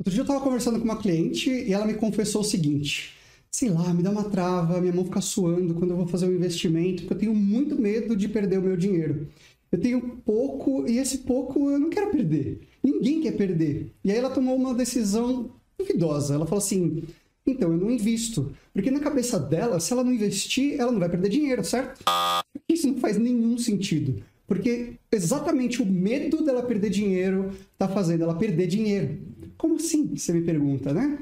Outro dia eu estava conversando com uma cliente e ela me confessou o seguinte: sei lá, me dá uma trava, minha mão fica suando quando eu vou fazer um investimento, porque eu tenho muito medo de perder o meu dinheiro. Eu tenho pouco e esse pouco eu não quero perder. Ninguém quer perder. E aí ela tomou uma decisão duvidosa. Ela falou assim: então eu não invisto. Porque na cabeça dela, se ela não investir, ela não vai perder dinheiro, certo? Isso não faz nenhum sentido. Porque exatamente o medo dela perder dinheiro está fazendo ela perder dinheiro. Como assim? Você me pergunta, né?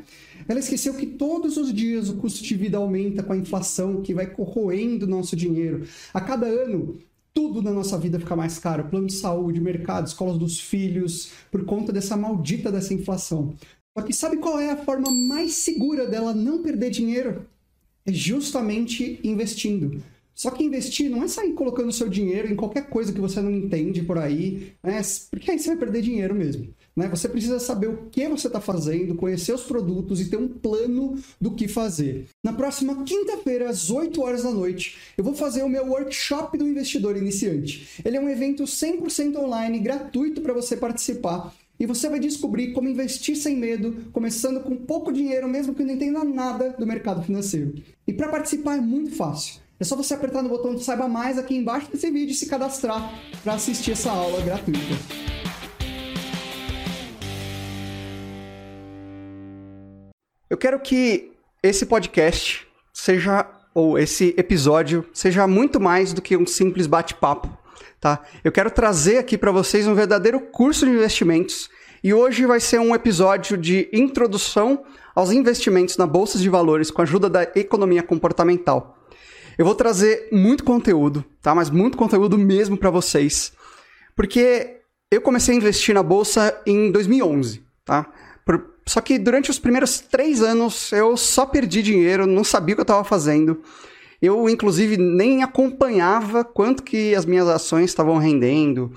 Ela esqueceu que todos os dias o custo de vida aumenta com a inflação que vai corroendo nosso dinheiro. A cada ano, tudo na nossa vida fica mais caro. Plano de saúde, mercado, escolas dos filhos, por conta dessa maldita dessa inflação. Só que sabe qual é a forma mais segura dela não perder dinheiro? É justamente investindo. Só que investir não é sair colocando seu dinheiro em qualquer coisa que você não entende por aí, né? porque aí você vai perder dinheiro mesmo. Né? Você precisa saber o que você está fazendo, conhecer os produtos e ter um plano do que fazer. Na próxima quinta-feira, às 8 horas da noite, eu vou fazer o meu workshop do investidor iniciante. Ele é um evento 100% online, gratuito para você participar. E você vai descobrir como investir sem medo, começando com pouco dinheiro, mesmo que não entenda nada do mercado financeiro. E para participar é muito fácil. É só você apertar no botão de Saiba Mais aqui embaixo desse vídeo e se cadastrar para assistir essa aula gratuita. Eu quero que esse podcast seja, ou esse episódio, seja muito mais do que um simples bate-papo, tá? Eu quero trazer aqui para vocês um verdadeiro curso de investimentos e hoje vai ser um episódio de introdução aos investimentos na bolsa de valores com a ajuda da economia comportamental. Eu vou trazer muito conteúdo, tá? Mas muito conteúdo mesmo para vocês. Porque eu comecei a investir na bolsa em 2011, tá? Só que durante os primeiros três anos eu só perdi dinheiro, não sabia o que eu estava fazendo. Eu, inclusive, nem acompanhava quanto que as minhas ações estavam rendendo,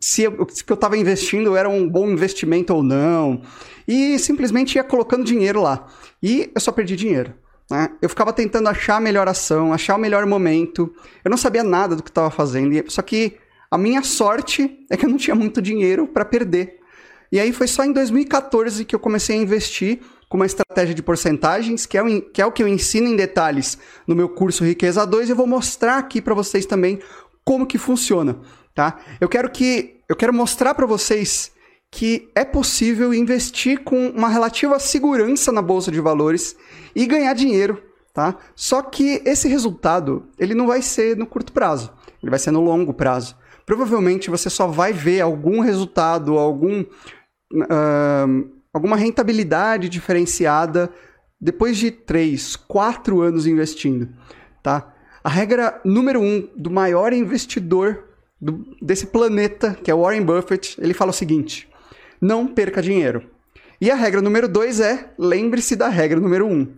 se o que eu estava investindo era um bom investimento ou não. E simplesmente ia colocando dinheiro lá. E eu só perdi dinheiro. Né? Eu ficava tentando achar a melhor ação, achar o melhor momento. Eu não sabia nada do que estava fazendo. Só que a minha sorte é que eu não tinha muito dinheiro para perder. E aí foi só em 2014 que eu comecei a investir com uma estratégia de porcentagens, que é, o, que é o que eu ensino em detalhes no meu curso Riqueza 2, e eu vou mostrar aqui para vocês também como que funciona, tá? Eu quero que eu quero mostrar para vocês que é possível investir com uma relativa segurança na bolsa de valores e ganhar dinheiro, tá? Só que esse resultado, ele não vai ser no curto prazo, ele vai ser no longo prazo. Provavelmente você só vai ver algum resultado, algum, uh, alguma rentabilidade diferenciada depois de 3, 4 anos investindo, tá? A regra número um do maior investidor do, desse planeta, que é Warren Buffett, ele fala o seguinte: não perca dinheiro. E a regra número dois é lembre-se da regra número um.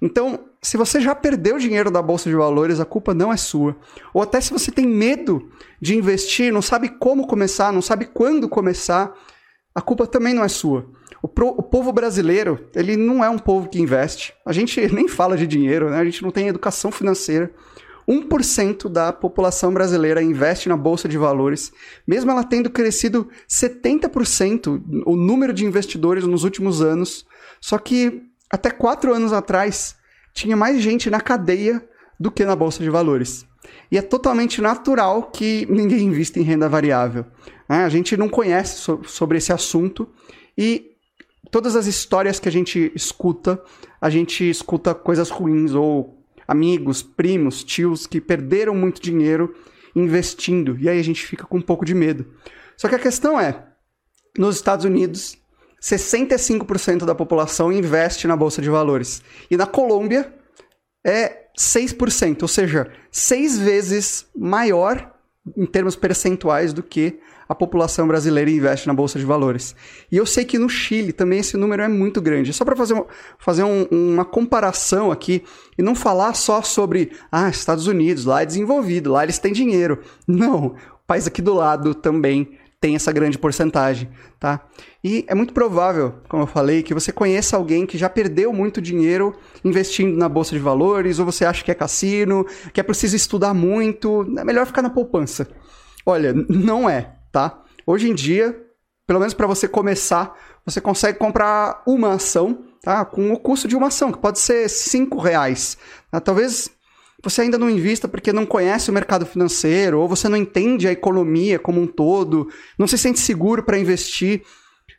Então, se você já perdeu dinheiro da bolsa de valores, a culpa não é sua. Ou até se você tem medo de investir, não sabe como começar, não sabe quando começar, a culpa também não é sua. O, pro, o povo brasileiro, ele não é um povo que investe. A gente nem fala de dinheiro, né? A gente não tem educação financeira. 1% da população brasileira investe na bolsa de valores, mesmo ela tendo crescido 70% o número de investidores nos últimos anos. Só que até quatro anos atrás tinha mais gente na cadeia do que na bolsa de valores. E é totalmente natural que ninguém invista em renda variável. Né? A gente não conhece so sobre esse assunto e todas as histórias que a gente escuta, a gente escuta coisas ruins ou amigos, primos, tios que perderam muito dinheiro investindo. E aí a gente fica com um pouco de medo. Só que a questão é, nos Estados Unidos, 65% da população investe na bolsa de valores. E na Colômbia é 6%, ou seja, seis vezes maior em termos percentuais do que a população brasileira investe na bolsa de valores. E eu sei que no Chile também esse número é muito grande. Só para fazer, fazer um, uma comparação aqui e não falar só sobre ah, Estados Unidos, lá é desenvolvido, lá eles têm dinheiro. Não, o país aqui do lado também tem essa grande porcentagem, tá? E é muito provável, como eu falei, que você conheça alguém que já perdeu muito dinheiro investindo na bolsa de valores, ou você acha que é cassino, que é preciso estudar muito, é melhor ficar na poupança. Olha, não é, tá? Hoje em dia, pelo menos para você começar, você consegue comprar uma ação, tá? Com o custo de uma ação, que pode ser cinco reais. Tá? Talvez você ainda não invista porque não conhece o mercado financeiro, ou você não entende a economia como um todo, não se sente seguro para investir.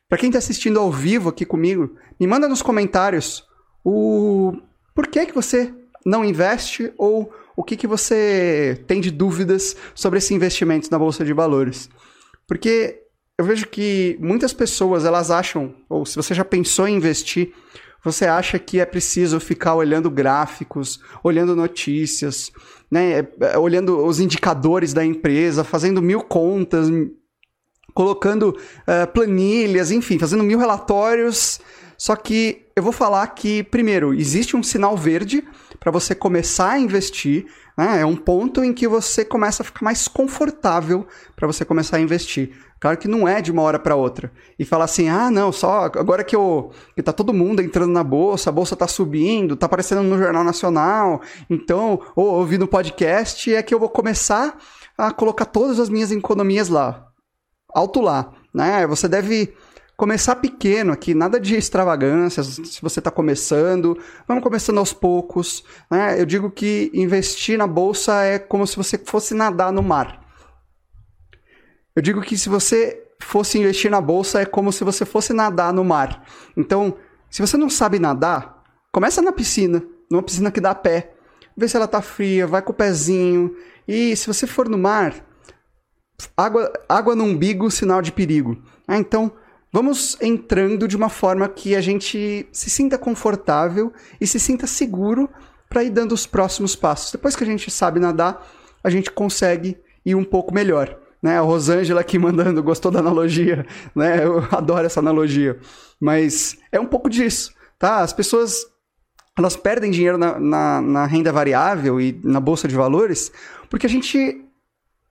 Para quem está assistindo ao vivo aqui comigo, me manda nos comentários o por que, que você não investe ou o que, que você tem de dúvidas sobre esse investimento na Bolsa de Valores. Porque eu vejo que muitas pessoas elas acham, ou se você já pensou em investir, você acha que é preciso ficar olhando gráficos, olhando notícias, né, é, olhando os indicadores da empresa, fazendo mil contas, colocando uh, planilhas, enfim, fazendo mil relatórios. Só que eu vou falar que, primeiro, existe um sinal verde para você começar a investir. Né? É um ponto em que você começa a ficar mais confortável para você começar a investir. Claro que não é de uma hora para outra. E falar assim, ah, não, só agora que, eu, que tá todo mundo entrando na bolsa, a bolsa tá subindo, tá aparecendo no Jornal Nacional, então, ou ouvindo podcast, é que eu vou começar a colocar todas as minhas economias lá. Alto lá, né? Você deve começar pequeno aqui, nada de extravagância, se você está começando, vamos começando aos poucos. Né? Eu digo que investir na bolsa é como se você fosse nadar no mar. Eu digo que se você fosse investir na bolsa é como se você fosse nadar no mar. Então, se você não sabe nadar, começa na piscina, numa piscina que dá pé. Vê se ela tá fria, vai com o pezinho. E se você for no mar, água, água no umbigo, sinal de perigo. Ah, então, vamos entrando de uma forma que a gente se sinta confortável e se sinta seguro para ir dando os próximos passos. Depois que a gente sabe nadar, a gente consegue ir um pouco melhor. Né? A Rosângela aqui mandando, gostou da analogia, né? Eu adoro essa analogia. Mas é um pouco disso, tá? As pessoas elas perdem dinheiro na, na, na renda variável e na bolsa de valores porque a gente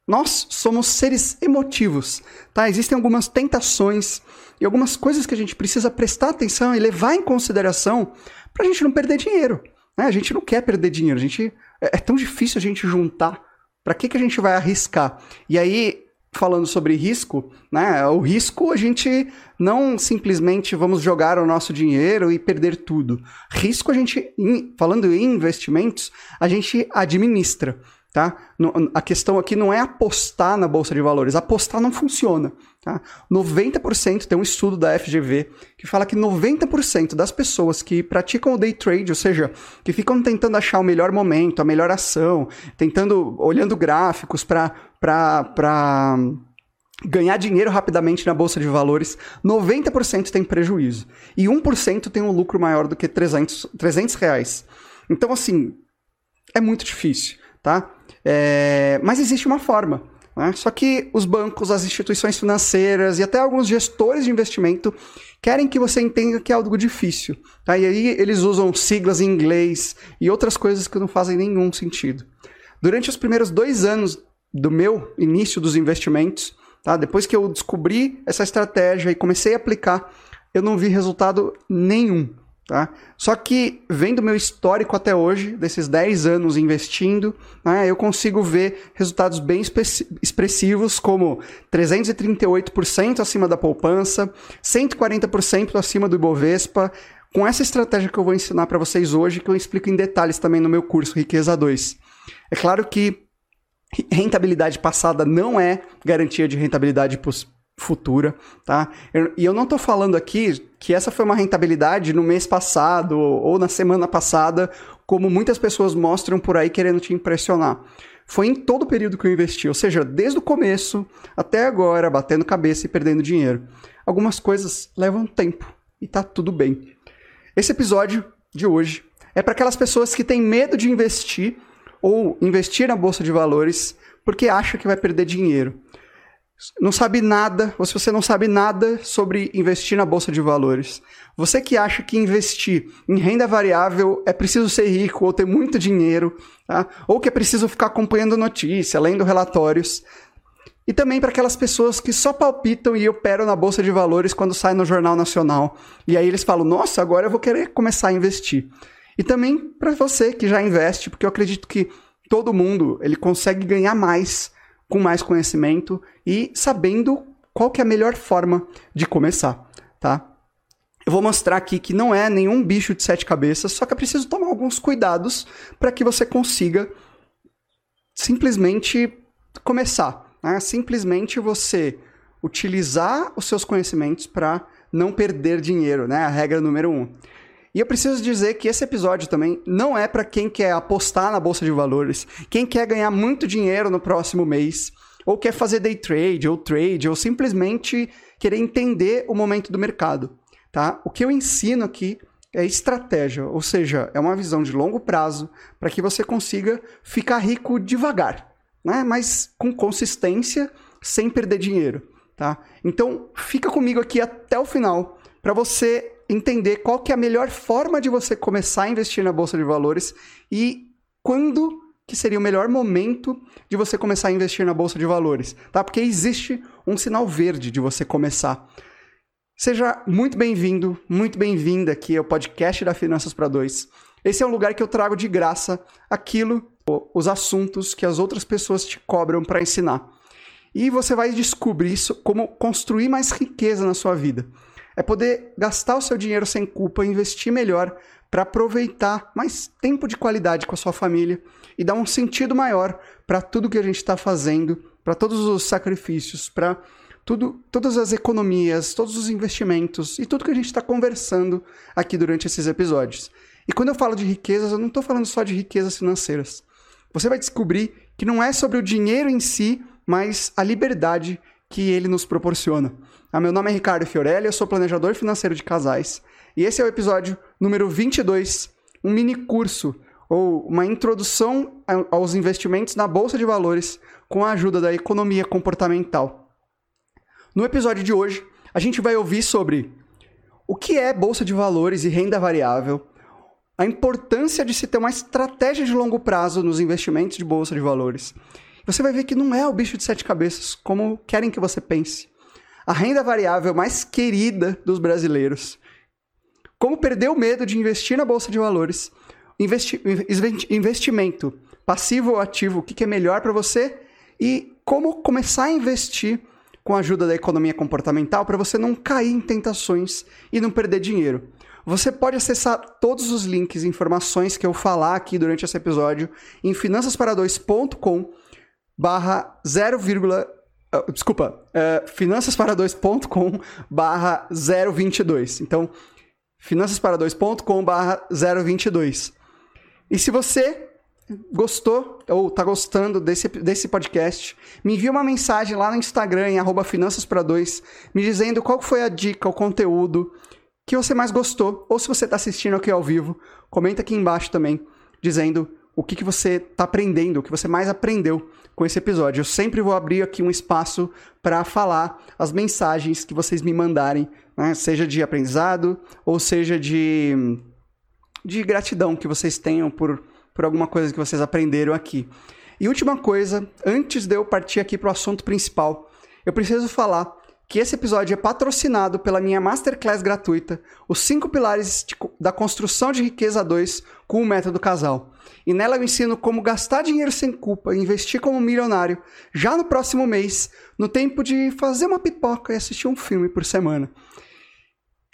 nós somos seres emotivos, tá? Existem algumas tentações e algumas coisas que a gente precisa prestar atenção e levar em consideração para a gente não perder dinheiro. Né? A gente não quer perder dinheiro, a gente é, é tão difícil a gente juntar. Para que, que a gente vai arriscar? E aí, falando sobre risco, né? O risco a gente não simplesmente vamos jogar o nosso dinheiro e perder tudo. Risco a gente, falando em investimentos, a gente administra. Tá? A questão aqui não é apostar na bolsa de valores. Apostar não funciona. Tá? 90% tem um estudo da FGV que fala que 90% das pessoas que praticam o day trade, ou seja, que ficam tentando achar o melhor momento, a melhor ação, tentando, olhando gráficos para ganhar dinheiro rapidamente na bolsa de valores, 90% tem prejuízo. E 1% tem um lucro maior do que 300, 300 reais. Então, assim, é muito difícil, tá? É, mas existe uma forma. Né? Só que os bancos, as instituições financeiras e até alguns gestores de investimento querem que você entenda que é algo difícil. Tá? E aí eles usam siglas em inglês e outras coisas que não fazem nenhum sentido. Durante os primeiros dois anos do meu início dos investimentos, tá? depois que eu descobri essa estratégia e comecei a aplicar, eu não vi resultado nenhum. Tá? Só que, vendo meu histórico até hoje, desses 10 anos investindo, né, eu consigo ver resultados bem expressivos, como 338% acima da poupança, 140% acima do Ibovespa, com essa estratégia que eu vou ensinar para vocês hoje, que eu explico em detalhes também no meu curso Riqueza 2. É claro que rentabilidade passada não é garantia de rentabilidade futura, tá? Eu, e eu não estou falando aqui que essa foi uma rentabilidade no mês passado ou na semana passada, como muitas pessoas mostram por aí querendo te impressionar. Foi em todo o período que eu investi, ou seja, desde o começo até agora, batendo cabeça e perdendo dinheiro. Algumas coisas levam tempo e tá tudo bem. Esse episódio de hoje é para aquelas pessoas que têm medo de investir ou investir na bolsa de valores porque acha que vai perder dinheiro não sabe nada, ou se você não sabe nada sobre investir na bolsa de valores, você que acha que investir em renda variável é preciso ser rico ou ter muito dinheiro, tá? ou que é preciso ficar acompanhando notícia, lendo relatórios, e também para aquelas pessoas que só palpitam e operam na bolsa de valores quando sai no Jornal Nacional. E aí eles falam: "Nossa, agora eu vou querer começar a investir". E também para você que já investe, porque eu acredito que todo mundo ele consegue ganhar mais com mais conhecimento e sabendo qual que é a melhor forma de começar, tá? eu vou mostrar aqui que não é nenhum bicho de sete cabeças, só que é preciso tomar alguns cuidados para que você consiga simplesmente começar. Né? Simplesmente você utilizar os seus conhecimentos para não perder dinheiro, né? A regra número um. E eu preciso dizer que esse episódio também não é para quem quer apostar na bolsa de valores, quem quer ganhar muito dinheiro no próximo mês, ou quer fazer day trade ou trade, ou simplesmente querer entender o momento do mercado, tá? O que eu ensino aqui é estratégia, ou seja, é uma visão de longo prazo para que você consiga ficar rico devagar, né? Mas com consistência, sem perder dinheiro, tá? Então, fica comigo aqui até o final para você entender qual que é a melhor forma de você começar a investir na bolsa de valores e quando que seria o melhor momento de você começar a investir na bolsa de valores, tá? Porque existe um sinal verde de você começar. Seja muito bem-vindo, muito bem-vinda aqui ao podcast da Finanças para Dois. Esse é um lugar que eu trago de graça aquilo, os assuntos que as outras pessoas te cobram para ensinar. E você vai descobrir isso, como construir mais riqueza na sua vida é poder gastar o seu dinheiro sem culpa, investir melhor para aproveitar mais tempo de qualidade com a sua família e dar um sentido maior para tudo que a gente está fazendo, para todos os sacrifícios, para tudo, todas as economias, todos os investimentos e tudo que a gente está conversando aqui durante esses episódios. E quando eu falo de riquezas, eu não estou falando só de riquezas financeiras. Você vai descobrir que não é sobre o dinheiro em si, mas a liberdade que ele nos proporciona. Ah, meu nome é Ricardo Fiorelli, eu sou planejador financeiro de casais. E esse é o episódio número 22, um mini curso ou uma introdução aos investimentos na bolsa de valores com a ajuda da economia comportamental. No episódio de hoje, a gente vai ouvir sobre o que é bolsa de valores e renda variável, a importância de se ter uma estratégia de longo prazo nos investimentos de bolsa de valores. Você vai ver que não é o bicho de sete cabeças como querem que você pense a renda variável mais querida dos brasileiros. Como perder o medo de investir na bolsa de valores? Investi investimento passivo ou ativo, o que, que é melhor para você? E como começar a investir com a ajuda da economia comportamental para você não cair em tentações e não perder dinheiro. Você pode acessar todos os links e informações que eu falar aqui durante esse episódio em finançaspara2.com barra 0, Uh, desculpa, uh, é, finançaspara2.com barra 022. Então, finançaspara2.com barra 022. E se você gostou ou está gostando desse, desse podcast, me envie uma mensagem lá no Instagram, em arroba finançaspara2, me dizendo qual foi a dica, o conteúdo que você mais gostou. Ou se você está assistindo aqui ao vivo, comenta aqui embaixo também, dizendo o que, que você está aprendendo, o que você mais aprendeu com esse episódio. Eu sempre vou abrir aqui um espaço para falar as mensagens que vocês me mandarem, né? seja de aprendizado ou seja de, de gratidão que vocês tenham por, por alguma coisa que vocês aprenderam aqui. E última coisa, antes de eu partir aqui para o assunto principal, eu preciso falar que esse episódio é patrocinado pela minha masterclass gratuita, Os 5 Pilares da Construção de Riqueza 2 com o Método Casal. E nela eu ensino como gastar dinheiro sem culpa e investir como milionário já no próximo mês, no tempo de fazer uma pipoca e assistir um filme por semana.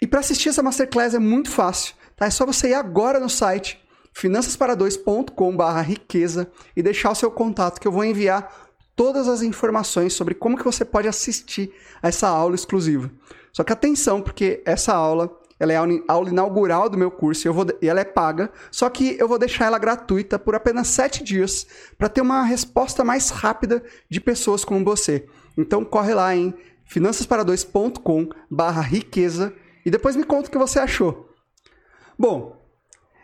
E para assistir essa masterclass é muito fácil, tá? É só você ir agora no site finançaspara2.com/riqueza e deixar o seu contato que eu vou enviar todas as informações sobre como que você pode assistir a essa aula exclusiva. Só que atenção, porque essa aula ela é a aula inaugural do meu curso e, eu vou, e ela é paga, só que eu vou deixar ela gratuita por apenas sete dias para ter uma resposta mais rápida de pessoas como você. Então corre lá em finançaspara2.com barra riqueza e depois me conta o que você achou. Bom,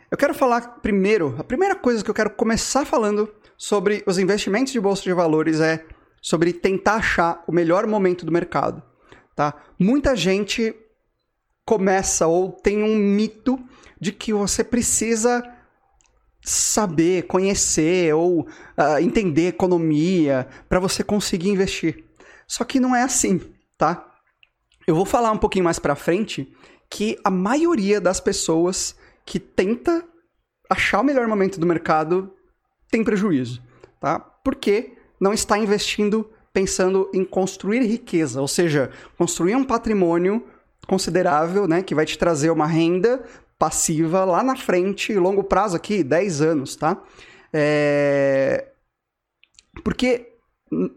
eu quero falar primeiro, a primeira coisa que eu quero começar falando sobre os investimentos de bolsa de valores é sobre tentar achar o melhor momento do mercado. Tá? Muita gente começa ou tem um mito de que você precisa saber, conhecer ou uh, entender economia para você conseguir investir. Só que não é assim, tá? Eu vou falar um pouquinho mais para frente que a maioria das pessoas que tenta achar o melhor momento do mercado tem prejuízo, tá? Porque não está investindo pensando em construir riqueza, ou seja, construir um patrimônio considerável, né? Que vai te trazer uma renda passiva lá na frente, longo prazo aqui, 10 anos, tá? É... Porque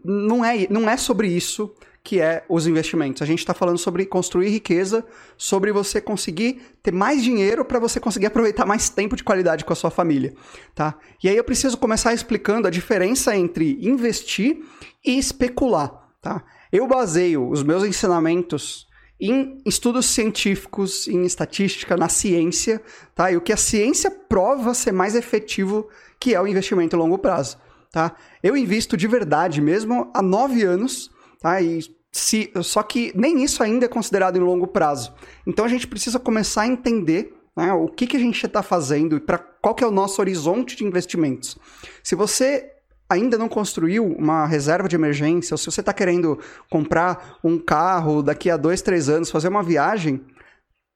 não é, não é sobre isso que é os investimentos. A gente está falando sobre construir riqueza, sobre você conseguir ter mais dinheiro para você conseguir aproveitar mais tempo de qualidade com a sua família, tá? E aí eu preciso começar explicando a diferença entre investir e especular, tá? Eu baseio os meus ensinamentos em estudos científicos, em estatística, na ciência, tá? E o que a ciência prova ser mais efetivo que é o investimento a longo prazo, tá? Eu invisto de verdade mesmo há nove anos Tá? E se, só que nem isso ainda é considerado em longo prazo. Então a gente precisa começar a entender né, o que, que a gente está fazendo e para qual que é o nosso horizonte de investimentos. Se você ainda não construiu uma reserva de emergência, ou se você está querendo comprar um carro daqui a dois, três anos, fazer uma viagem,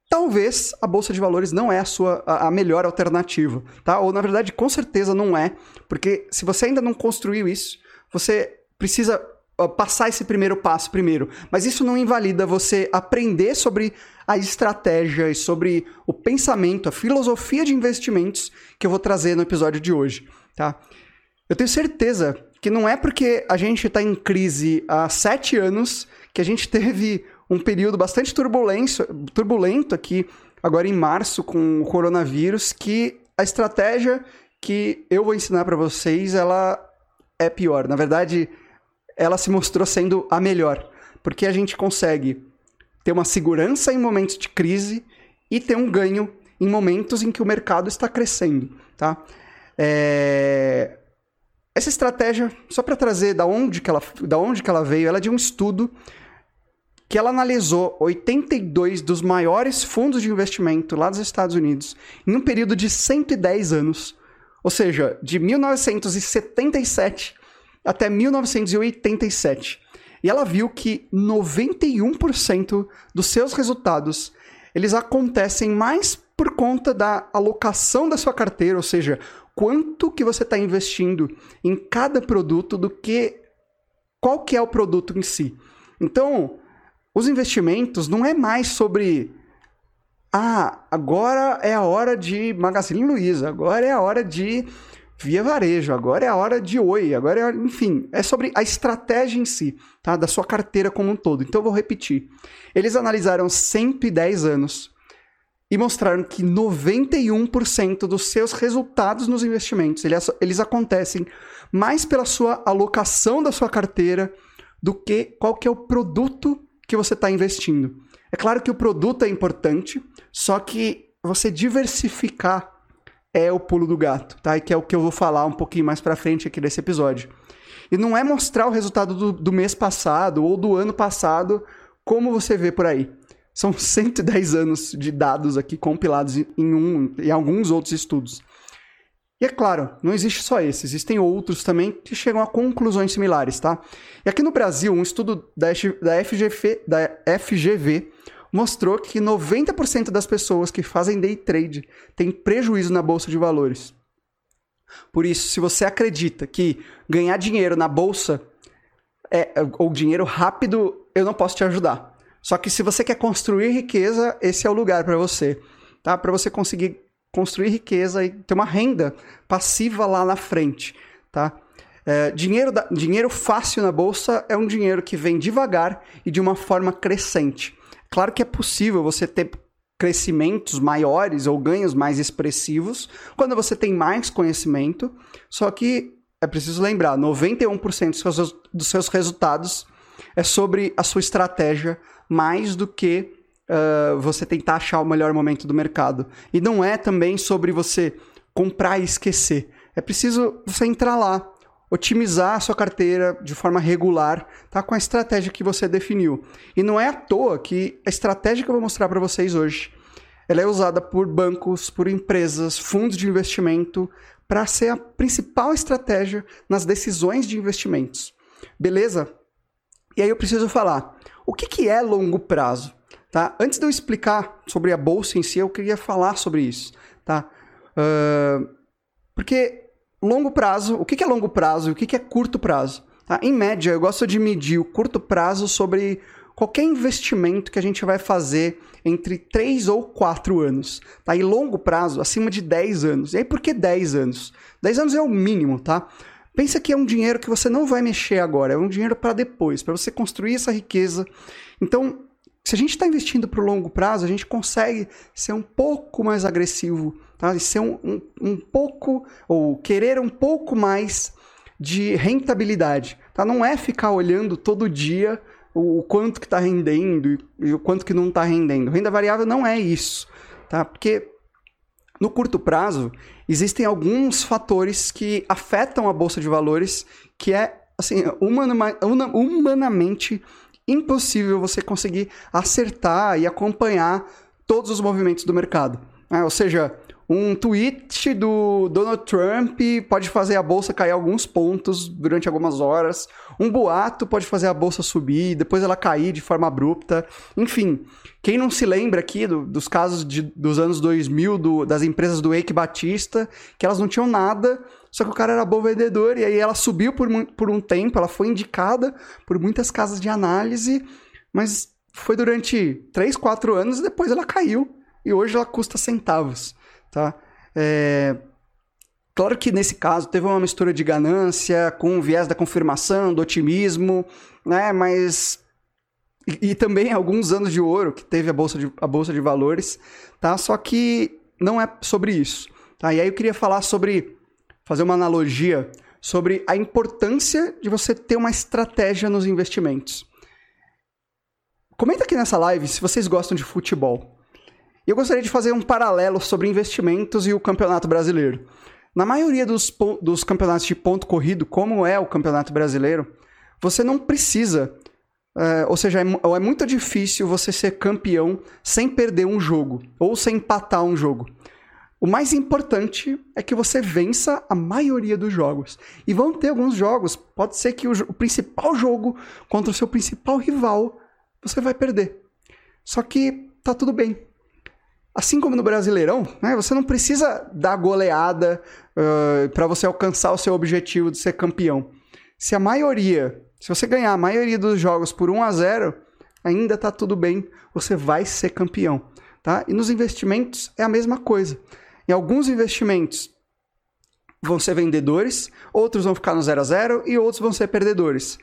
talvez a bolsa de valores não é a sua a melhor alternativa, tá? Ou na verdade, com certeza não é, porque se você ainda não construiu isso, você precisa passar esse primeiro passo primeiro. Mas isso não invalida você aprender sobre a estratégia e sobre o pensamento, a filosofia de investimentos que eu vou trazer no episódio de hoje, tá? Eu tenho certeza que não é porque a gente está em crise há sete anos que a gente teve um período bastante turbulento aqui, agora em março, com o coronavírus, que a estratégia que eu vou ensinar para vocês, ela é pior. Na verdade, ela se mostrou sendo a melhor, porque a gente consegue ter uma segurança em momentos de crise e ter um ganho em momentos em que o mercado está crescendo, tá? É... Essa estratégia, só para trazer da onde, que ela, da onde que ela veio, ela é de um estudo que ela analisou 82 dos maiores fundos de investimento lá dos Estados Unidos em um período de 110 anos, ou seja, de 1977 até 1987. E ela viu que 91% dos seus resultados eles acontecem mais por conta da alocação da sua carteira, ou seja, quanto que você está investindo em cada produto do que qual que é o produto em si. Então, os investimentos não é mais sobre ah, agora é a hora de Magazine Luiza, agora é a hora de via varejo, agora é a hora de oi, agora é, enfim, é sobre a estratégia em si, tá? Da sua carteira como um todo. Então eu vou repetir. Eles analisaram 110 anos e mostraram que 91% dos seus resultados nos investimentos, eles, eles acontecem mais pela sua alocação da sua carteira do que qual que é o produto que você está investindo. É claro que o produto é importante, só que você diversificar é o pulo do gato, tá? E que é o que eu vou falar um pouquinho mais para frente aqui desse episódio. E não é mostrar o resultado do, do mês passado ou do ano passado, como você vê por aí. São 110 anos de dados aqui compilados em, um, em alguns outros estudos. E é claro, não existe só esse, existem outros também que chegam a conclusões similares, tá? E aqui no Brasil, um estudo da, FGV, da FGV mostrou que 90% das pessoas que fazem day trade têm prejuízo na bolsa de valores. Por isso, se você acredita que ganhar dinheiro na bolsa é, ou dinheiro rápido, eu não posso te ajudar. Só que se você quer construir riqueza, esse é o lugar para você, tá? Para você conseguir construir riqueza e ter uma renda passiva lá na frente, tá? É, dinheiro, da, dinheiro fácil na bolsa é um dinheiro que vem devagar e de uma forma crescente. Claro que é possível você ter crescimentos maiores ou ganhos mais expressivos quando você tem mais conhecimento, só que é preciso lembrar, 91% dos seus, dos seus resultados é sobre a sua estratégia mais do que uh, você tentar achar o melhor momento do mercado. E não é também sobre você comprar e esquecer. É preciso você entrar lá, otimizar a sua carteira de forma regular, tá? Com a estratégia que você definiu. E não é à toa que a estratégia que eu vou mostrar para vocês hoje, ela é usada por bancos, por empresas, fundos de investimento para ser a principal estratégia nas decisões de investimentos. Beleza? E aí eu preciso falar, o que, que é longo prazo? Tá? Antes de eu explicar sobre a bolsa em si, eu queria falar sobre isso, tá? Uh, porque longo prazo, o que é longo prazo e o que é curto prazo? Tá? Em média, eu gosto de medir o curto prazo sobre qualquer investimento que a gente vai fazer entre 3 ou 4 anos, tá? E longo prazo, acima de 10 anos. E aí por que 10 anos? 10 anos é o mínimo, tá? Pensa que é um dinheiro que você não vai mexer agora, é um dinheiro para depois, para você construir essa riqueza. Então, se a gente está investindo para o longo prazo, a gente consegue ser um pouco mais agressivo, tá? E ser um, um, um pouco, ou querer um pouco mais de rentabilidade, tá? Não é ficar olhando todo dia o, quanto que está rendendo e, e, o quanto que não está rendendo. Renda variável não é isso, tá? Porque no curto prazo existem alguns fatores que afetam a bolsa de valores que é assim humanamente impossível você conseguir acertar e acompanhar todos os movimentos do mercado. É, ou seja, um tweet do Donald Trump pode fazer a bolsa cair alguns pontos durante algumas horas. Um boato pode fazer a bolsa subir, depois ela cair de forma abrupta. Enfim, quem não se lembra aqui do, dos casos de, dos anos 2000 do, das empresas do Eike Batista, que elas não tinham nada, só que o cara era bom vendedor e aí ela subiu por, por um tempo, ela foi indicada por muitas casas de análise, mas foi durante 3, 4 anos e depois ela caiu e hoje ela custa centavos tá? É... Claro que nesse caso teve uma mistura de ganância com o viés da confirmação, do otimismo, né? Mas e, e, também alguns anos de ouro que teve a bolsa de, a bolsa de valores, tá? Só que não é sobre isso, tá? E aí eu queria falar sobre fazer uma analogia sobre a importância de você ter uma estratégia nos investimentos. Comenta aqui nessa live se vocês gostam de futebol. E eu gostaria de fazer um paralelo sobre investimentos e o Campeonato Brasileiro. Na maioria dos, dos campeonatos de ponto corrido, como é o Campeonato Brasileiro, você não precisa, é, ou seja, é, é muito difícil você ser campeão sem perder um jogo ou sem empatar um jogo. O mais importante é que você vença a maioria dos jogos. E vão ter alguns jogos, pode ser que o, o, principal jogo contra o seu principal rival você vai perder. Só que tá tudo bem. Assim como no Brasileirão, né, você não precisa dar goleada uh, para você alcançar o seu objetivo de ser campeão. Se a maioria, se você ganhar a maioria dos jogos por 1 a 0, ainda está tudo bem, você vai ser campeão. Tá? E nos investimentos é a mesma coisa. Em alguns investimentos vão ser vendedores, outros vão ficar no 0 a 0 e outros vão ser perdedores.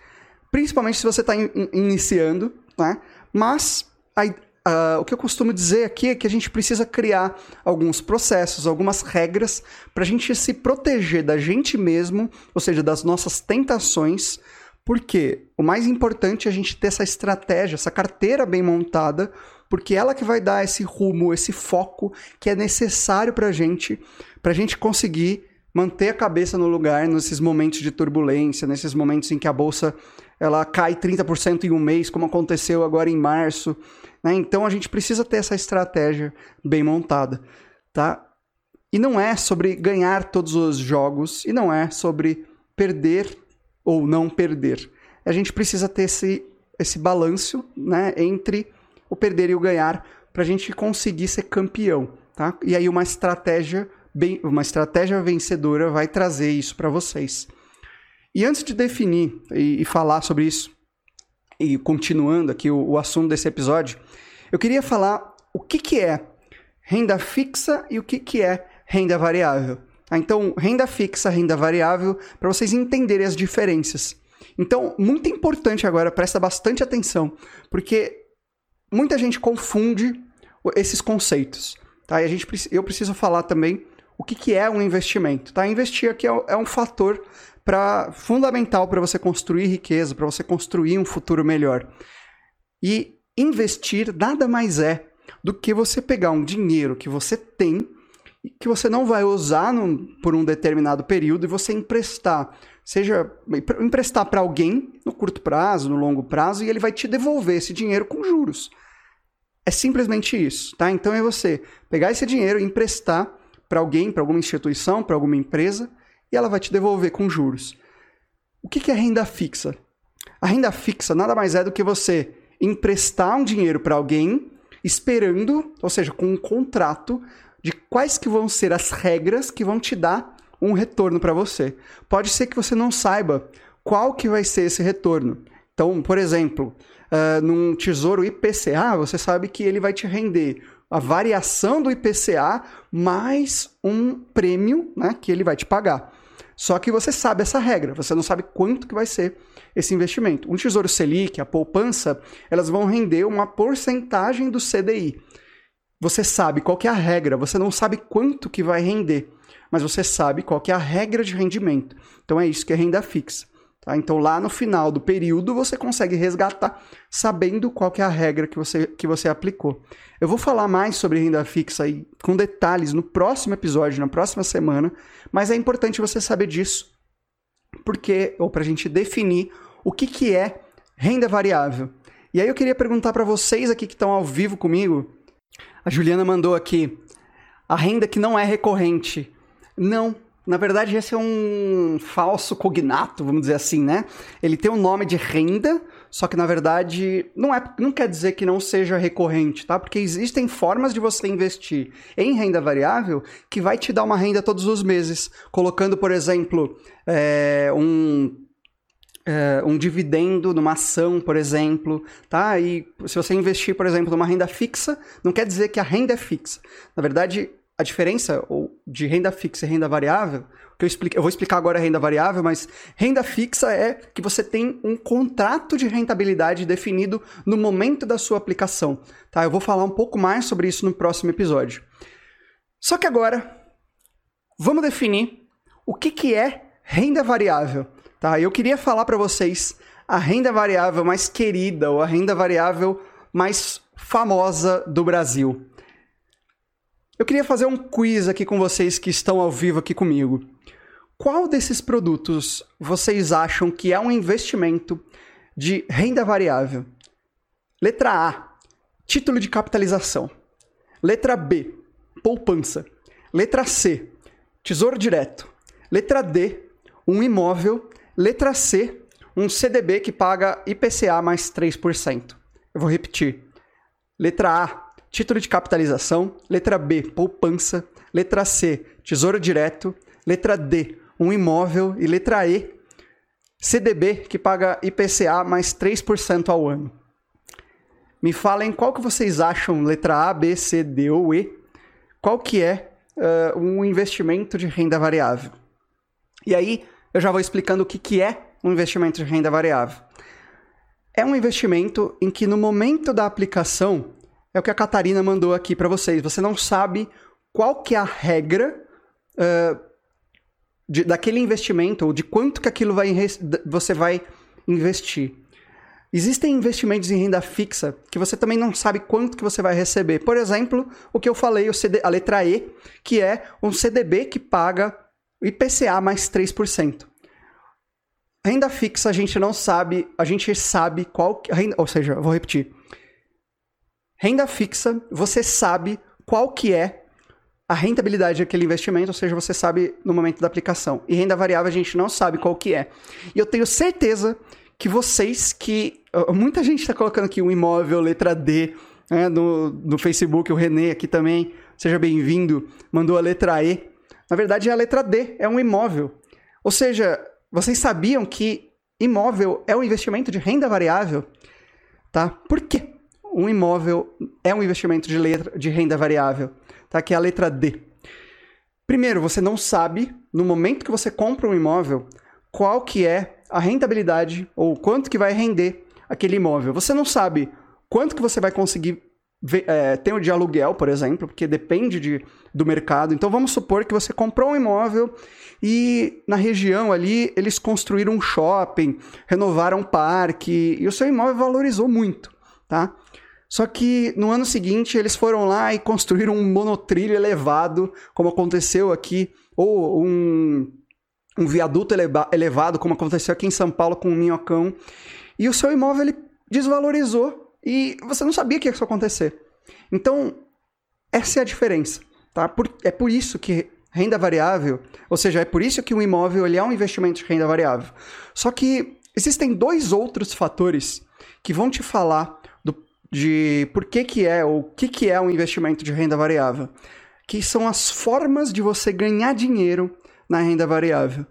Principalmente se você está in iniciando, né? mas a, Uh, o que eu costumo dizer aqui é que a gente precisa criar alguns processos, algumas regras para a gente se proteger da gente mesmo, ou seja, das nossas tentações, porque o mais importante é a gente ter essa estratégia, essa carteira bem montada, porque ela que vai dar esse rumo, esse foco que é necessário para a gente, para a gente conseguir manter a cabeça no lugar nesses momentos de turbulência, nesses momentos em que a bolsa ela cai 30% em um mês, como aconteceu agora em março. Né? Então a gente precisa ter essa estratégia bem montada, tá? E não é sobre ganhar todos os jogos e não é sobre perder ou não perder. A gente precisa ter esse, esse balanço né, entre o perder e o ganhar para a gente conseguir ser campeão. Tá? E aí uma estratégia bem, uma estratégia vencedora vai trazer isso para vocês. E antes de definir e, e falar sobre isso, e continuando aqui o, o assunto desse episódio, eu queria falar o que, que é renda fixa e o que, que é renda variável. Ah, então, renda fixa, renda variável, para vocês entenderem as diferenças. Então, muito importante agora, presta bastante atenção, porque muita gente confunde esses conceitos. Tá? E a gente, eu preciso falar também o que, que é um investimento. Tá? Investir aqui é, é um fator pra, fundamental para você construir riqueza, para você construir um futuro melhor. E investir nada mais é do que você pegar um dinheiro que você tem que você não vai usar num, por um determinado período e você emprestar, seja emprestar para alguém no curto prazo, no longo prazo e ele vai te devolver esse dinheiro com juros. É simplesmente isso, tá? Então é você pegar esse dinheiro e emprestar para alguém, para alguma instituição, para alguma empresa e ela vai te devolver com juros. O que é renda fixa? A renda fixa nada mais é do que você emprestar um dinheiro para alguém esperando, ou seja, com um contrato de quais que vão ser as regras que vão te dar um retorno para você. Pode ser que você não saiba qual que vai ser esse retorno. Então, por exemplo, uh, num tesouro IPCA, você sabe que ele vai te render a variação do IPCA mais um prêmio né, que ele vai te pagar. Só que você sabe essa regra, você não sabe quanto que vai ser esse investimento. Um tesouro Selic, a poupança, elas vão render uma porcentagem do CDI. Você sabe qual é a regra, você não sabe quanto que vai render, mas você sabe qual é a regra de rendimento. Então é isso que é renda fixa. Tá? Então lá no final do período você consegue resgatar sabendo qual é a regra que você, que você aplicou. Eu vou falar mais sobre renda fixa aí com detalhes no próximo episódio, na próxima semana, mas é importante você saber disso, porque ou para a gente definir o que, que é renda variável. E aí eu queria perguntar para vocês aqui que estão ao vivo comigo. A Juliana mandou aqui a renda que não é recorrente. Não, na verdade, esse é um falso cognato, vamos dizer assim, né? Ele tem o um nome de renda, só que na verdade não, é, não quer dizer que não seja recorrente, tá? Porque existem formas de você investir em renda variável que vai te dar uma renda todos os meses, colocando, por exemplo, é, um é, um dividendo numa ação, por exemplo, tá? E se você investir, por exemplo, numa renda fixa, não quer dizer que a renda é fixa. Na verdade, a diferença de renda fixa e renda variável, que eu, explico, eu vou explicar agora a renda variável, mas renda fixa é que você tem um contrato de rentabilidade definido no momento da sua aplicação. Tá? Eu vou falar um pouco mais sobre isso no próximo episódio. Só que agora, vamos definir o que, que é renda variável. Tá? Eu queria falar para vocês a renda variável mais querida ou a renda variável mais famosa do Brasil. Eu queria fazer um quiz aqui com vocês que estão ao vivo aqui comigo. Qual desses produtos vocês acham que é um investimento de renda variável? Letra A, título de capitalização. Letra B, poupança. Letra C, tesouro direto. Letra D, um imóvel. Letra C, um CDB que paga IPCA mais 3%. Eu vou repetir. Letra A, título de capitalização. Letra B, poupança. Letra C, tesouro direto. Letra D, um imóvel. E letra E, CDB, que paga IPCA mais 3% ao ano. Me falem qual que vocês acham, letra A, B, C, D ou E, qual que é uh, um investimento de renda variável. E aí, eu já vou explicando o que, que é um investimento de renda variável. É um investimento em que no momento da aplicação é o que a Catarina mandou aqui para vocês. Você não sabe qual que é a regra uh, de, daquele investimento ou de quanto que aquilo vai você vai investir. Existem investimentos em renda fixa que você também não sabe quanto que você vai receber. Por exemplo, o que eu falei, CD, a letra E, que é um CDB que paga IPCA mais 3%. Renda fixa a gente não sabe, a gente sabe qual, ou seja, vou repetir. Renda fixa, você sabe qual que é a rentabilidade daquele investimento, ou seja, você sabe no momento da aplicação. E renda variável a gente não sabe qual que é. E eu tenho certeza que vocês que... Muita gente está colocando aqui um imóvel, letra D, né, no, no Facebook, o Renê aqui também, seja bem-vindo, mandou a letra E. Na verdade, é a letra D, é um imóvel. Ou seja, vocês sabiam que imóvel é um investimento de renda variável? Tá? Por quê? Um imóvel é um investimento de, letra, de renda variável, tá? que é a letra D. Primeiro, você não sabe, no momento que você compra um imóvel, qual que é a rentabilidade ou quanto que vai render aquele imóvel. Você não sabe quanto que você vai conseguir ver, é, ter de aluguel, por exemplo, porque depende de, do mercado. Então vamos supor que você comprou um imóvel e na região ali eles construíram um shopping, renovaram um parque e o seu imóvel valorizou muito, tá? Só que no ano seguinte eles foram lá e construíram um monotrilho elevado, como aconteceu aqui, ou um, um viaduto eleva elevado, como aconteceu aqui em São Paulo com o Minhocão. E o seu imóvel ele desvalorizou e você não sabia que ia isso acontecer. Então, essa é a diferença. Tá? Por, é por isso que renda variável, ou seja, é por isso que o imóvel ele é um investimento de renda variável. Só que existem dois outros fatores que vão te falar de por que, que é ou o que, que é um investimento de renda variável, que são as formas de você ganhar dinheiro na renda variável.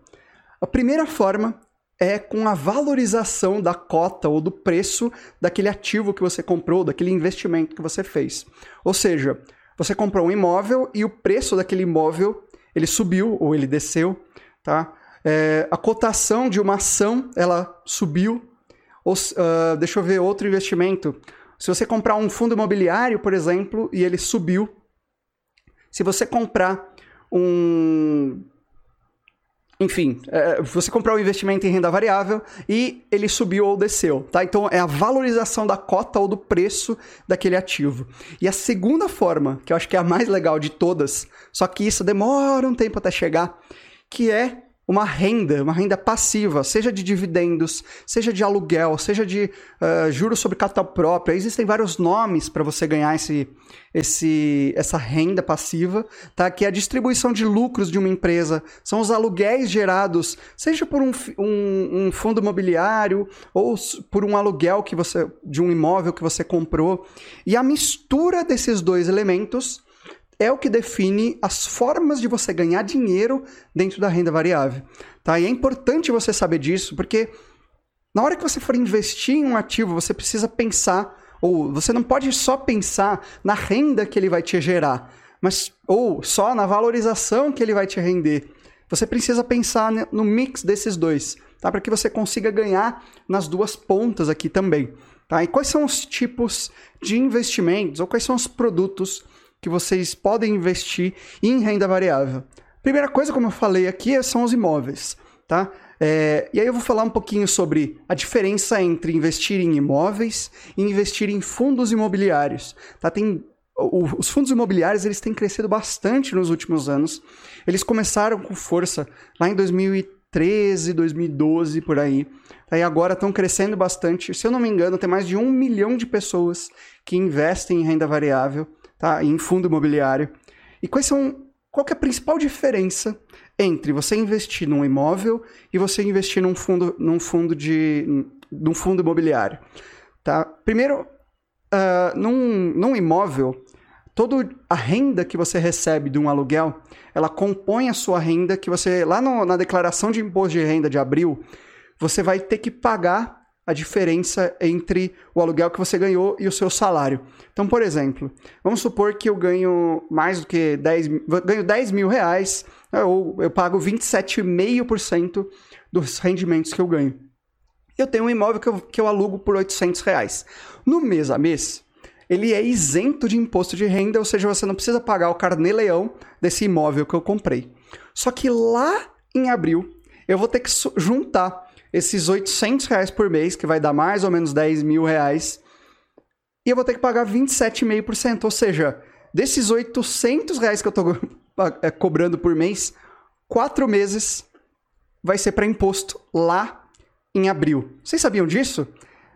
A primeira forma é com a valorização da cota ou do preço daquele ativo que você comprou, daquele investimento que você fez. Ou seja, você comprou um imóvel e o preço daquele imóvel ele subiu ou ele desceu, tá? É, a cotação de uma ação ela subiu. Ou, uh, deixa eu ver outro investimento. Se você comprar um fundo imobiliário, por exemplo, e ele subiu, se você comprar um enfim, é, você comprar um investimento em renda variável e ele subiu ou desceu, tá? Então é a valorização da cota ou do preço daquele ativo. E a segunda forma, que eu acho que é a mais legal de todas, só que isso demora um tempo até chegar, que é uma renda, uma renda passiva, seja de dividendos, seja de aluguel, seja de uh, juros sobre capital próprio. Existem vários nomes para você ganhar esse, esse, essa renda passiva, tá? que é a distribuição de lucros de uma empresa. São os aluguéis gerados, seja por um, um, um fundo imobiliário ou por um aluguel que você de um imóvel que você comprou. E a mistura desses dois elementos é o que define as formas de você ganhar dinheiro dentro da renda variável. Tá? E é importante você saber disso, porque na hora que você for investir em um ativo, você precisa pensar, ou você não pode só pensar na renda que ele vai te gerar, mas ou só na valorização que ele vai te render. Você precisa pensar no mix desses dois, tá? Para que você consiga ganhar nas duas pontas aqui também. Tá? E quais são os tipos de investimentos ou quais são os produtos que vocês podem investir em renda variável. Primeira coisa, como eu falei aqui, são os imóveis, tá? É, e aí eu vou falar um pouquinho sobre a diferença entre investir em imóveis e investir em fundos imobiliários, tá? Tem os fundos imobiliários eles têm crescido bastante nos últimos anos. Eles começaram com força lá em 2013, 2012 por aí. Tá? E agora estão crescendo bastante. Se eu não me engano, tem mais de um milhão de pessoas que investem em renda variável tá? em fundo imobiliário. E quais são, qual é a principal diferença entre você investir num imóvel e você investir num fundo, num fundo, de, num fundo imobiliário? Tá? Primeiro, uh, num, num imóvel, toda a renda que você recebe de um aluguel, ela compõe a sua renda que você, lá no, na declaração de imposto de renda de abril, você vai ter que pagar a diferença entre o aluguel que você ganhou e o seu salário. Então, por exemplo, vamos supor que eu ganho mais do que 10, ganho 10 mil reais, né, ou eu pago 27,5% dos rendimentos que eu ganho. Eu tenho um imóvel que eu, que eu alugo por 800 reais. No mês a mês, ele é isento de imposto de renda, ou seja, você não precisa pagar o carnê-leão desse imóvel que eu comprei. Só que lá em abril, eu vou ter que juntar esses 800 reais por mês, que vai dar mais ou menos 10 mil reais, e eu vou ter que pagar 27,5%. Ou seja, desses 800 reais que eu estou é, cobrando por mês, quatro meses vai ser para imposto lá em abril. Vocês sabiam disso?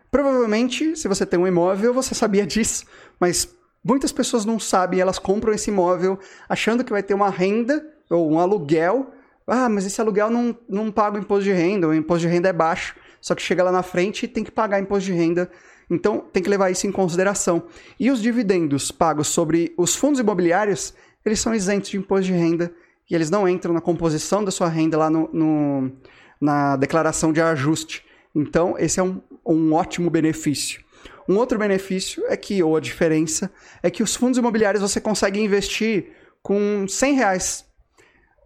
Provavelmente, se você tem um imóvel, você sabia disso, mas muitas pessoas não sabem, elas compram esse imóvel achando que vai ter uma renda ou um aluguel ah, mas esse aluguel não, não paga o imposto de renda, o imposto de renda é baixo. Só que chega lá na frente e tem que pagar imposto de renda. Então tem que levar isso em consideração. E os dividendos pagos sobre os fundos imobiliários, eles são isentos de imposto de renda e eles não entram na composição da sua renda lá no, no na declaração de ajuste. Então, esse é um, um ótimo benefício. Um outro benefício é que, ou a diferença, é que os fundos imobiliários você consegue investir com 100 reais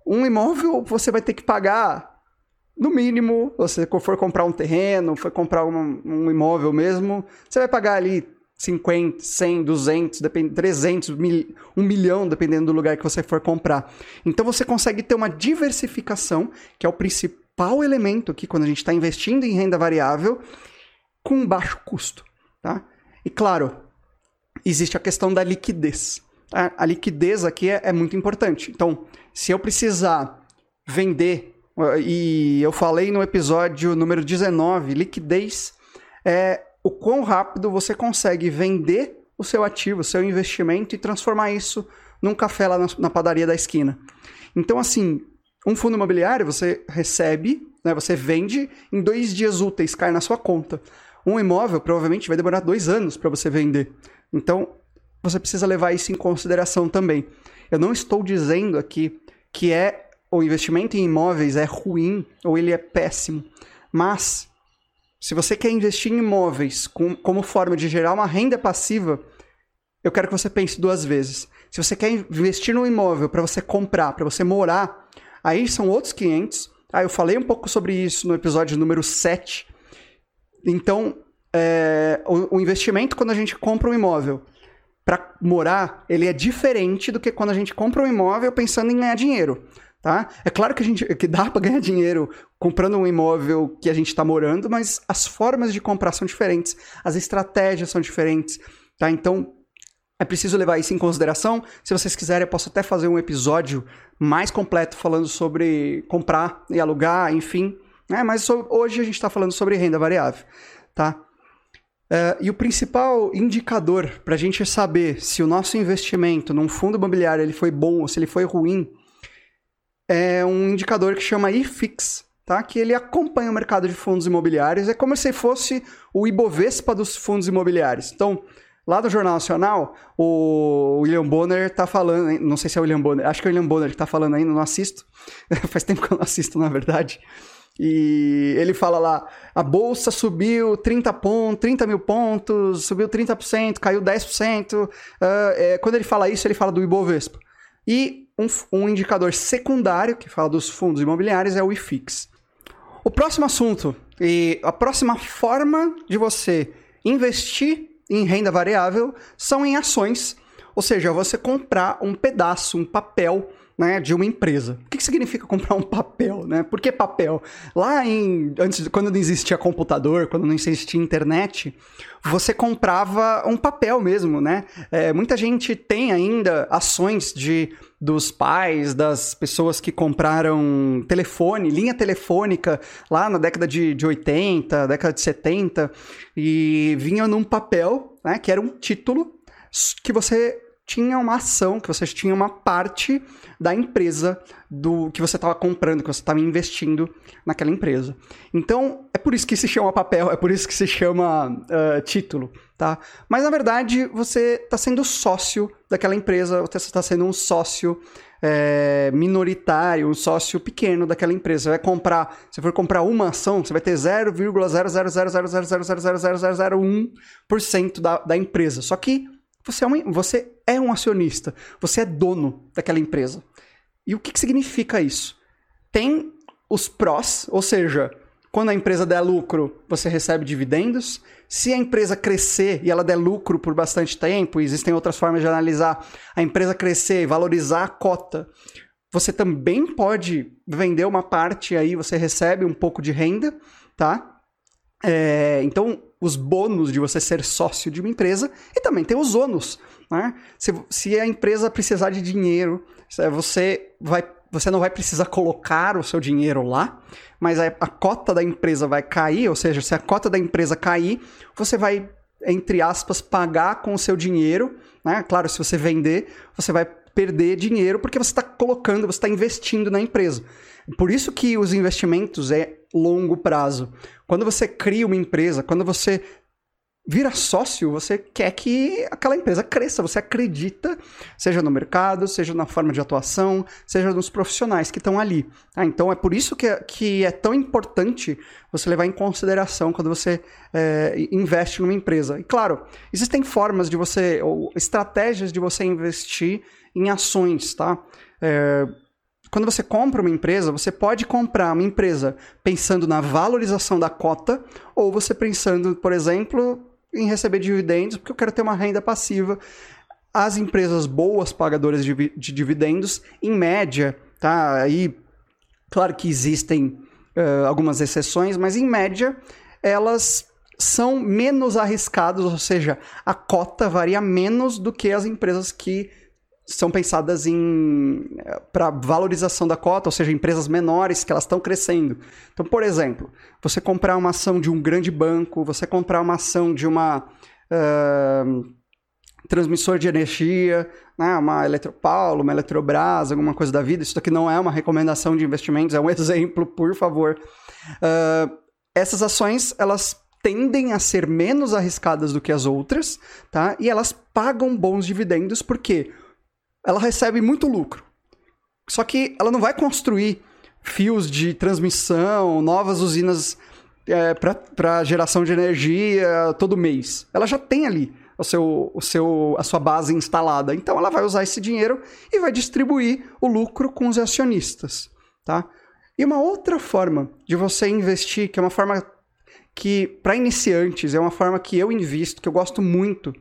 um imóvel você vai ter que pagar, no mínimo, você for comprar um terreno, for comprar um, um imóvel mesmo, você vai pagar ali 50, 100, 200, depend... 300, mil... 1 milhão, dependendo do lugar que você for comprar. Então você consegue ter uma diversificação, que é o principal elemento aqui quando a gente está investindo em renda variável, com baixo custo. Tá? E claro, existe a questão da liquidez. A, a liquidez aqui é, é muito importante. Então, se eu precisar vender, e eu falei no episódio número 19, liquidez é o quão rápido você consegue vender o seu ativo, o seu investimento e transformar isso num café lá na, na padaria da esquina. Então, assim, um fundo imobiliário você recebe, né, você vende, em dois dias úteis cai na sua conta. Um imóvel provavelmente vai demorar dois anos para você vender. Então, você precisa levar isso em consideração também. Eu não estou dizendo aqui que é o investimento em imóveis é ruim ou ele é péssimo. Mas, se você quer investir em imóveis com, como forma de gerar uma renda passiva, eu quero que você pense duas vezes. Se você quer investir no imóvel para você comprar, para você morar, aí são outros 500. Ah, eu falei um pouco sobre isso no episódio número 7. Então, é, o, o investimento quando a gente compra um imóvel para morar, ele é diferente do que quando a gente compra um imóvel pensando em ganhar dinheiro. Tá? É claro que, a gente, que dá para ganhar dinheiro comprando um imóvel que a gente está morando, mas as formas de comprar são diferentes, as estratégias são diferentes. Tá? Então, é preciso levar isso em consideração. Se vocês quiserem, eu posso até fazer um episódio mais completo falando sobre comprar e alugar, enfim. Né? Mas hoje a gente está falando sobre renda variável. Tá? Uh, e o principal indicador para a gente saber se o nosso investimento num fundo imobiliário ele foi bom ou se ele foi ruim é um indicador que chama IFIX, tá? que ele acompanha o mercado de fundos imobiliários. É como se fosse o Ibovespa dos fundos imobiliários. Então, lá do Jornal Nacional, o William Bonner está falando, não sei se é o William Bonner, acho que é o William Bonner que está falando ainda, não assisto. Faz tempo que eu não assisto, na verdade. E ele fala lá: a bolsa subiu 30 pontos, 30 mil pontos, subiu 30%, caiu 10%. Uh, é, quando ele fala isso, ele fala do Ibovespa. E um, um indicador secundário que fala dos fundos imobiliários é o IFIX. O próximo assunto e a próxima forma de você investir em renda variável são em ações, ou seja, você comprar um pedaço, um papel né, de uma empresa. O que, que significa comprar um papel, né? Por que papel? Lá em antes quando não existia computador, quando não existia internet, você comprava um papel mesmo, né? É, muita gente tem ainda ações de dos pais, das pessoas que compraram telefone, linha telefônica lá na década de, de 80, década de 70, e vinha num papel, né, que era um título que você tinha uma ação, que você tinha uma parte da empresa do que você estava comprando, que você estava investindo naquela empresa. Então, é por isso que se chama papel, é por isso que se chama uh, título, tá? Mas, na verdade, você está sendo sócio daquela empresa, você está sendo um sócio é, minoritário, um sócio pequeno daquela empresa. Você vai comprar, se for comprar uma ação, você vai ter 0,000000001% da, da empresa. Só que você é, um, você é um acionista, você é dono daquela empresa. E o que, que significa isso? Tem os prós, ou seja, quando a empresa der lucro, você recebe dividendos. Se a empresa crescer e ela der lucro por bastante tempo, existem outras formas de analisar a empresa crescer e valorizar a cota, você também pode vender uma parte aí, você recebe um pouco de renda, tá? É, então, os bônus de você ser sócio de uma empresa e também tem os ônus. Né? Se, se a empresa precisar de dinheiro, você, vai, você não vai precisar colocar o seu dinheiro lá, mas a, a cota da empresa vai cair, ou seja, se a cota da empresa cair, você vai, entre aspas, pagar com o seu dinheiro. Né? Claro, se você vender, você vai perder dinheiro porque você está colocando, você está investindo na empresa. Por isso que os investimentos é longo prazo. Quando você cria uma empresa, quando você vira sócio, você quer que aquela empresa cresça, você acredita, seja no mercado, seja na forma de atuação, seja nos profissionais que estão ali. Ah, então é por isso que é, que é tão importante você levar em consideração quando você é, investe numa empresa. E claro, existem formas de você, ou estratégias de você investir em ações, tá? É, quando você compra uma empresa, você pode comprar uma empresa pensando na valorização da cota, ou você pensando, por exemplo, em receber dividendos, porque eu quero ter uma renda passiva. As empresas boas pagadoras de, de dividendos, em média, tá? Aí, claro que existem uh, algumas exceções, mas em média, elas são menos arriscadas, ou seja, a cota varia menos do que as empresas que são pensadas em para valorização da cota, ou seja, empresas menores que elas estão crescendo. Então, por exemplo, você comprar uma ação de um grande banco, você comprar uma ação de uma uh, transmissor de energia, né, uma Eletropaulo, uma Eletrobras, alguma coisa da vida. Isso aqui não é uma recomendação de investimentos, é um exemplo, por favor. Uh, essas ações, elas tendem a ser menos arriscadas do que as outras, tá? E elas pagam bons dividendos, porque ela recebe muito lucro. Só que ela não vai construir fios de transmissão, novas usinas é, para geração de energia todo mês. Ela já tem ali o seu, o seu, a sua base instalada. Então ela vai usar esse dinheiro e vai distribuir o lucro com os acionistas. Tá? E uma outra forma de você investir, que é uma forma que, para iniciantes, é uma forma que eu invisto, que eu gosto muito,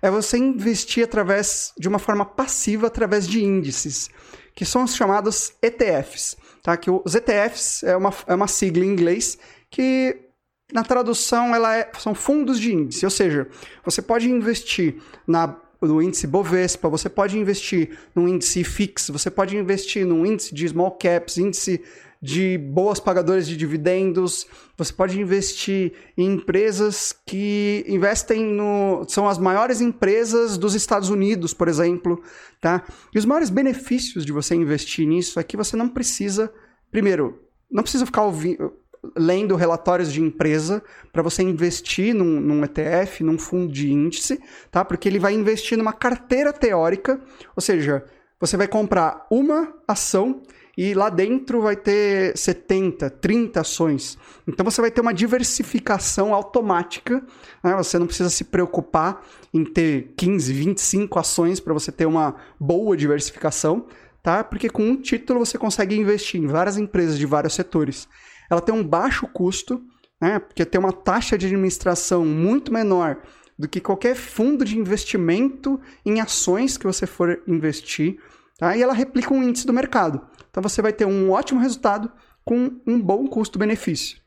é você investir através de uma forma passiva através de índices, que são os chamados ETFs. Tá? Que os ETFs é uma, é uma sigla em inglês que na tradução ela é, são fundos de índice, ou seja, você pode investir na, no índice Bovespa, você pode investir num índice FIX, você pode investir num índice de small caps, índice de boas pagadoras de dividendos, você pode investir em empresas que investem no. são as maiores empresas dos Estados Unidos, por exemplo. Tá? E os maiores benefícios de você investir nisso é que você não precisa, primeiro, não precisa ficar ouvindo lendo relatórios de empresa para você investir num, num, ETF, num fundo de índice, tá? Porque ele vai investir numa carteira teórica, ou seja, você vai comprar uma ação e lá dentro vai ter 70, 30 ações. Então você vai ter uma diversificação automática. Né? Você não precisa se preocupar em ter 15, 25 ações para você ter uma boa diversificação, tá? Porque com um título você consegue investir em várias empresas de vários setores. Ela tem um baixo custo, né? Porque tem uma taxa de administração muito menor do que qualquer fundo de investimento em ações que você for investir. Tá? E ela replica um índice do mercado. Então você vai ter um ótimo resultado com um bom custo-benefício.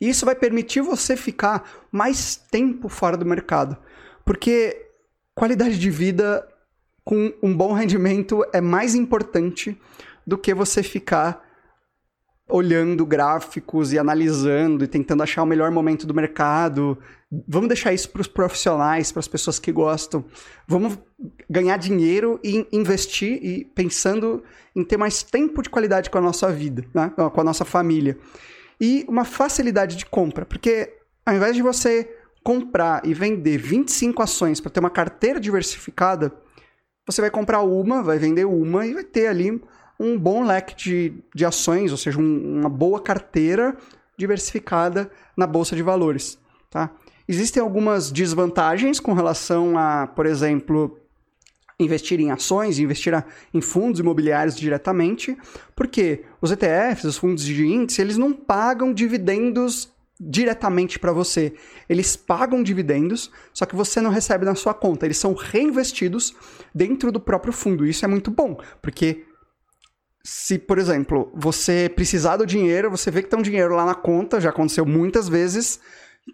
E isso vai permitir você ficar mais tempo fora do mercado. Porque qualidade de vida com um bom rendimento é mais importante do que você ficar olhando gráficos e analisando e tentando achar o melhor momento do mercado. Vamos deixar isso para os profissionais, para as pessoas que gostam. Vamos ganhar dinheiro e investir e pensando em ter mais tempo de qualidade com a nossa vida, né? com a nossa família. E uma facilidade de compra, porque ao invés de você comprar e vender 25 ações para ter uma carteira diversificada, você vai comprar uma, vai vender uma e vai ter ali um bom leque de, de ações, ou seja, um, uma boa carteira diversificada na bolsa de valores. Tá? Existem algumas desvantagens com relação a, por exemplo, investir em ações, investir em fundos imobiliários diretamente, porque os ETFs, os fundos de índice, eles não pagam dividendos diretamente para você. Eles pagam dividendos, só que você não recebe na sua conta. Eles são reinvestidos dentro do próprio fundo. Isso é muito bom, porque se, por exemplo, você precisar do dinheiro, você vê que tem um dinheiro lá na conta, já aconteceu muitas vezes.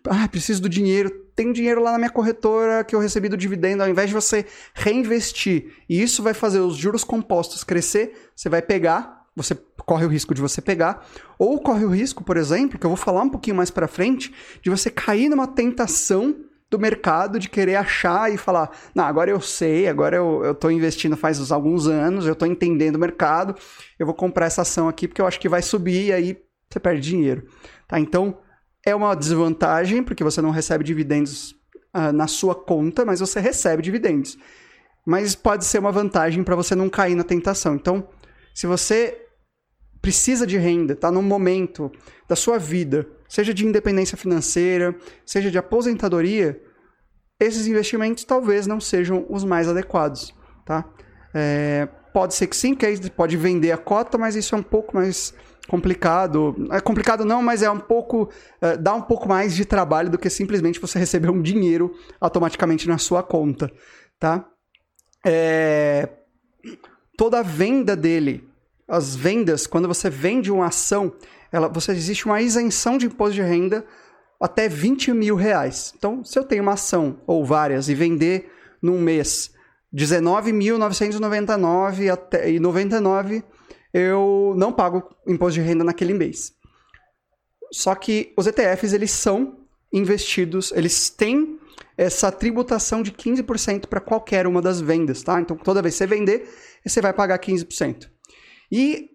Ah, preciso do dinheiro, tem dinheiro lá na minha corretora que eu recebi do dividendo, ao invés de você reinvestir, e isso vai fazer os juros compostos crescer, você vai pegar, você corre o risco de você pegar, ou corre o risco, por exemplo, que eu vou falar um pouquinho mais para frente, de você cair numa tentação do mercado de querer achar e falar, não, agora eu sei, agora eu, estou investindo faz alguns anos, eu estou entendendo o mercado, eu vou comprar essa ação aqui porque eu acho que vai subir e aí você perde dinheiro. Tá? Então, é uma desvantagem porque você não recebe dividendos uh, na sua conta, mas você recebe dividendos. Mas pode ser uma vantagem para você não cair na tentação. Então, se você precisa de renda, está num momento da sua vida seja de independência financeira, seja de aposentadoria, esses investimentos talvez não sejam os mais adequados, tá? É, pode ser que sim, que aí pode vender a cota, mas isso é um pouco mais complicado. É complicado não, mas é um pouco é, dá um pouco mais de trabalho do que simplesmente você receber um dinheiro automaticamente na sua conta, tá? É, toda a venda dele, as vendas, quando você vende uma ação, ela, você existe uma isenção de imposto de renda até 20 mil reais. Então, se eu tenho uma ação ou várias e vender num mês 19.999 até e 99, eu não pago imposto de renda naquele mês. Só que os ETFs eles são investidos, eles têm essa tributação de 15% para qualquer uma das vendas, tá? Então, toda vez que você vender, você vai pagar 15%. E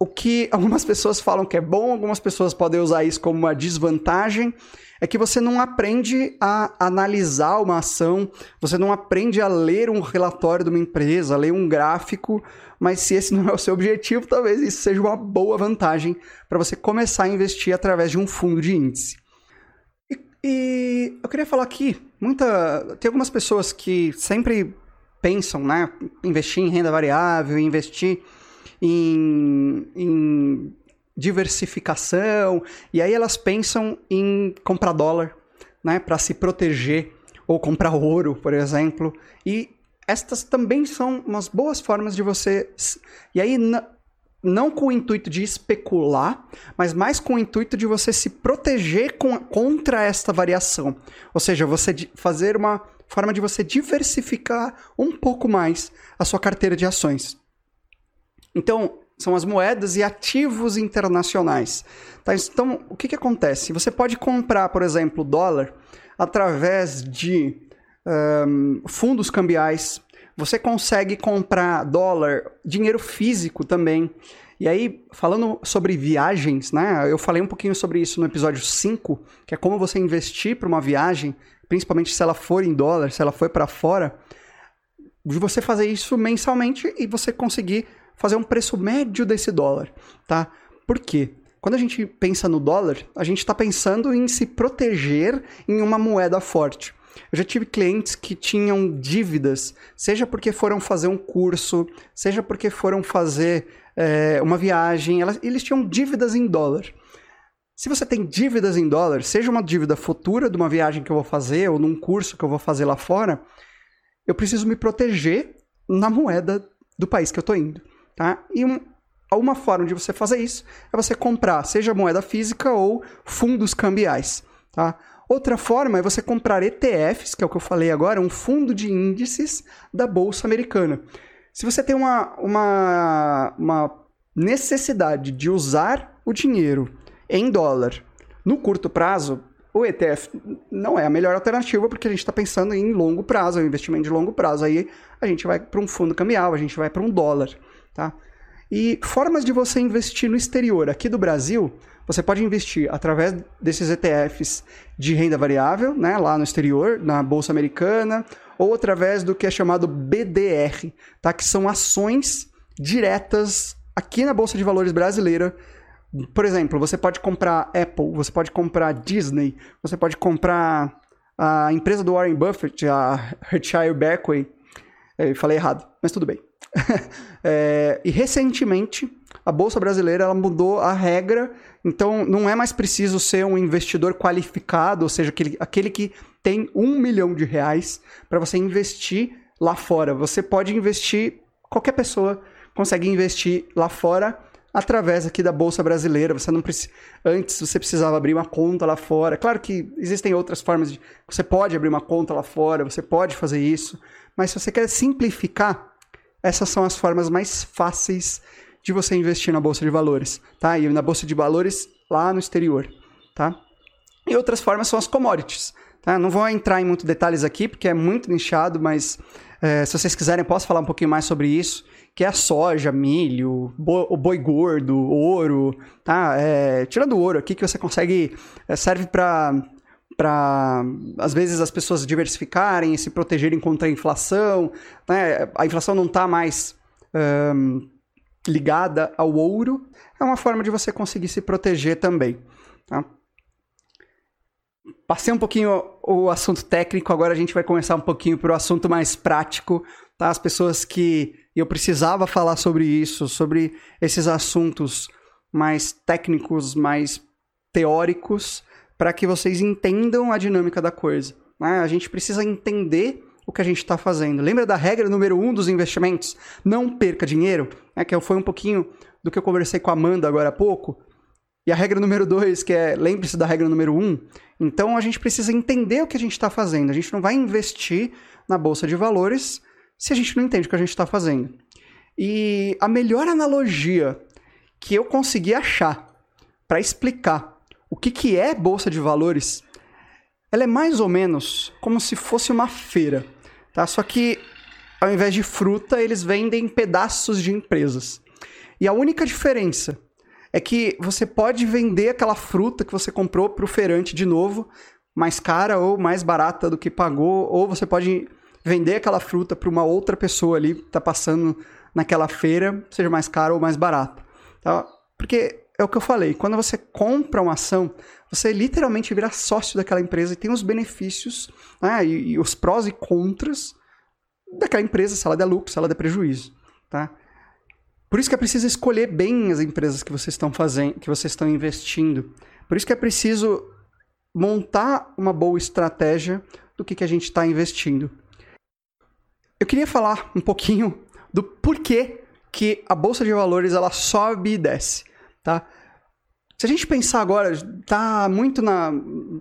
o que algumas pessoas falam que é bom, algumas pessoas podem usar isso como uma desvantagem, é que você não aprende a analisar uma ação, você não aprende a ler um relatório de uma empresa, ler um gráfico, mas se esse não é o seu objetivo, talvez isso seja uma boa vantagem para você começar a investir através de um fundo de índice. E, e eu queria falar aqui, muita, tem algumas pessoas que sempre pensam, né, investir em renda variável, investir em, em diversificação, e aí elas pensam em comprar dólar, né, para se proteger, ou comprar ouro, por exemplo, e estas também são umas boas formas de você. E aí, não com o intuito de especular, mas mais com o intuito de você se proteger com, contra esta variação. Ou seja, você fazer uma forma de você diversificar um pouco mais a sua carteira de ações. Então, são as moedas e ativos internacionais. Tá? Então, o que, que acontece? Você pode comprar, por exemplo, dólar através de um, fundos cambiais. Você consegue comprar dólar, dinheiro físico também. E aí, falando sobre viagens, né? Eu falei um pouquinho sobre isso no episódio 5, que é como você investir para uma viagem, principalmente se ela for em dólar, se ela for para fora, de você fazer isso mensalmente e você conseguir fazer um preço médio desse dólar, tá? Por quê? Quando a gente pensa no dólar, a gente está pensando em se proteger em uma moeda forte. Eu já tive clientes que tinham dívidas, seja porque foram fazer um curso, seja porque foram fazer é, uma viagem, elas, eles tinham dívidas em dólar. Se você tem dívidas em dólar, seja uma dívida futura de uma viagem que eu vou fazer ou num curso que eu vou fazer lá fora, eu preciso me proteger na moeda do país que eu estou indo. Tá? E um, uma forma de você fazer isso é você comprar, seja moeda física ou fundos cambiais. Tá? Outra forma é você comprar ETFs, que é o que eu falei agora, um fundo de índices da Bolsa Americana. Se você tem uma, uma, uma necessidade de usar o dinheiro em dólar no curto prazo, o ETF não é a melhor alternativa porque a gente está pensando em longo prazo, é um investimento de longo prazo. Aí a gente vai para um fundo cambial, a gente vai para um dólar. Tá? E formas de você investir no exterior. Aqui do Brasil, você pode investir através desses ETFs de renda variável, né, lá no exterior, na Bolsa Americana, ou através do que é chamado BDR, tá? que são ações diretas aqui na Bolsa de Valores brasileira. Por exemplo, você pode comprar Apple, você pode comprar Disney, você pode comprar a empresa do Warren Buffett, a Berkshire Hathaway. Falei errado, mas tudo bem. é, e recentemente a bolsa brasileira ela mudou a regra, então não é mais preciso ser um investidor qualificado, ou seja, aquele, aquele que tem um milhão de reais para você investir lá fora. Você pode investir, qualquer pessoa consegue investir lá fora através aqui da bolsa brasileira. Você não precisa, antes você precisava abrir uma conta lá fora. Claro que existem outras formas de, você pode abrir uma conta lá fora, você pode fazer isso, mas se você quer simplificar essas são as formas mais fáceis de você investir na bolsa de valores, tá? E na bolsa de valores lá no exterior, tá? E outras formas são as commodities, tá? Não vou entrar em muitos detalhes aqui porque é muito nichado, mas é, se vocês quiserem posso falar um pouquinho mais sobre isso, que é a soja, milho, bo o boi gordo, ouro, tá? É, tirando o ouro aqui que você consegue é, serve para para às vezes as pessoas diversificarem e se protegerem contra a inflação. Né? A inflação não está mais um, ligada ao ouro. É uma forma de você conseguir se proteger também. Tá? Passei um pouquinho o assunto técnico, agora a gente vai começar um pouquinho para o assunto mais prático. Tá? As pessoas que eu precisava falar sobre isso, sobre esses assuntos mais técnicos, mais teóricos, para que vocês entendam a dinâmica da coisa. Né? A gente precisa entender o que a gente está fazendo. Lembra da regra número um dos investimentos? Não perca dinheiro, né? que foi um pouquinho do que eu conversei com a Amanda agora há pouco. E a regra número dois, que é lembre-se da regra número um. Então a gente precisa entender o que a gente está fazendo. A gente não vai investir na bolsa de valores se a gente não entende o que a gente está fazendo. E a melhor analogia que eu consegui achar para explicar o que, que é bolsa de valores? Ela é mais ou menos como se fosse uma feira, tá? Só que ao invés de fruta, eles vendem pedaços de empresas. E a única diferença é que você pode vender aquela fruta que você comprou para o feirante de novo, mais cara ou mais barata do que pagou, ou você pode vender aquela fruta para uma outra pessoa ali que está passando naquela feira, seja mais cara ou mais barata. Tá? Porque é o que eu falei, quando você compra uma ação, você literalmente vira sócio daquela empresa e tem os benefícios né, e, e, os prós e contras daquela empresa, se ela der lucro, se ela der prejuízo. Tá? Por isso que é preciso escolher bem as empresas que vocês estão fazendo, que vocês estão investindo. Por isso que é preciso montar uma boa estratégia do que, que a gente está investindo. Eu queria falar um pouquinho do porquê que a bolsa de valores ela sobe e desce, tá? Se a gente pensar agora, tá muito na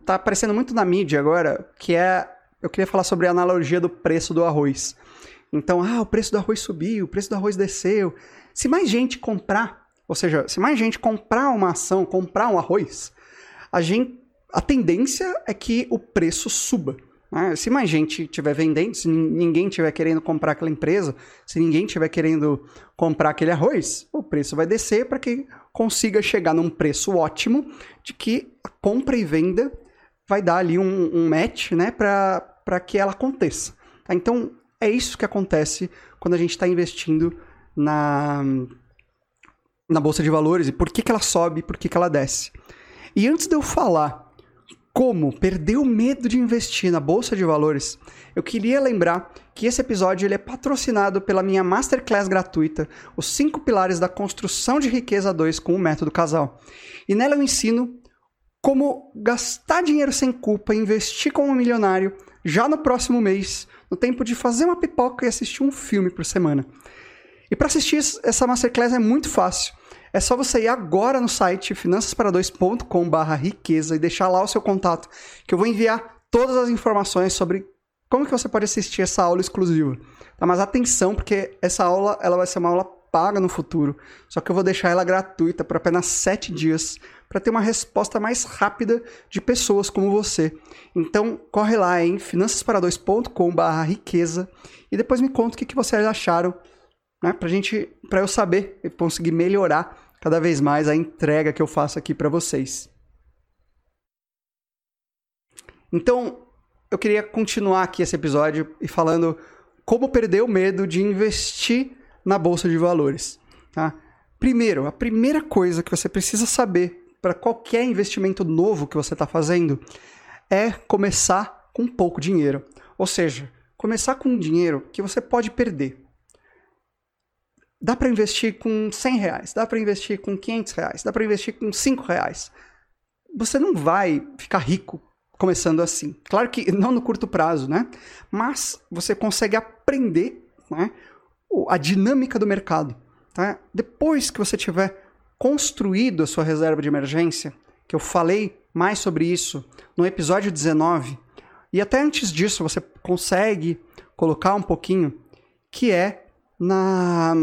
tá aparecendo muito na mídia agora, que é eu queria falar sobre a analogia do preço do arroz. Então, ah, o preço do arroz subiu, o preço do arroz desceu. Se mais gente comprar, ou seja, se mais gente comprar uma ação, comprar um arroz, a gente a tendência é que o preço suba. Né? Se mais gente estiver vendendo, se ninguém estiver querendo comprar aquela empresa, se ninguém estiver querendo comprar aquele arroz, o preço vai descer para que consiga chegar num preço ótimo de que a compra e venda vai dar ali um, um match né, para que ela aconteça. Tá? Então, é isso que acontece quando a gente está investindo na, na Bolsa de Valores e por que, que ela sobe, por que, que ela desce. E antes de eu falar como perder o medo de investir na bolsa de valores, eu queria lembrar que esse episódio ele é patrocinado pela minha masterclass gratuita, Os 5 Pilares da Construção de Riqueza 2 com o Método Casal. E nela eu ensino como gastar dinheiro sem culpa e investir como um milionário já no próximo mês, no tempo de fazer uma pipoca e assistir um filme por semana. E para assistir essa masterclass é muito fácil. É só você ir agora no site finançaspara2.com/riqueza e deixar lá o seu contato, que eu vou enviar todas as informações sobre como que você pode assistir essa aula exclusiva. Tá? Mas atenção, porque essa aula ela vai ser uma aula paga no futuro, só que eu vou deixar ela gratuita por apenas 7 dias para ter uma resposta mais rápida de pessoas como você. Então, corre lá em finançaspara2.com/riqueza e depois me conta o que, que vocês acharam né? Pra gente, para eu saber e conseguir melhorar cada vez mais a entrega que eu faço aqui para vocês. Então, eu queria continuar aqui esse episódio e falando como perder o medo de investir na bolsa de valores, tá? Primeiro, a primeira coisa que você precisa saber para qualquer investimento novo que você está fazendo é começar com pouco dinheiro. Ou seja, começar com um dinheiro que você pode perder. Dá para investir com 100 reais, dá para investir com 500 reais, dá para investir com 5 reais. Você não vai ficar rico começando assim. Claro que não no curto prazo, né? Mas você consegue aprender né, a dinâmica do mercado. Tá? Depois que você tiver construído a sua reserva de emergência, que eu falei mais sobre isso no episódio 19, e até antes disso você consegue colocar um pouquinho, que é na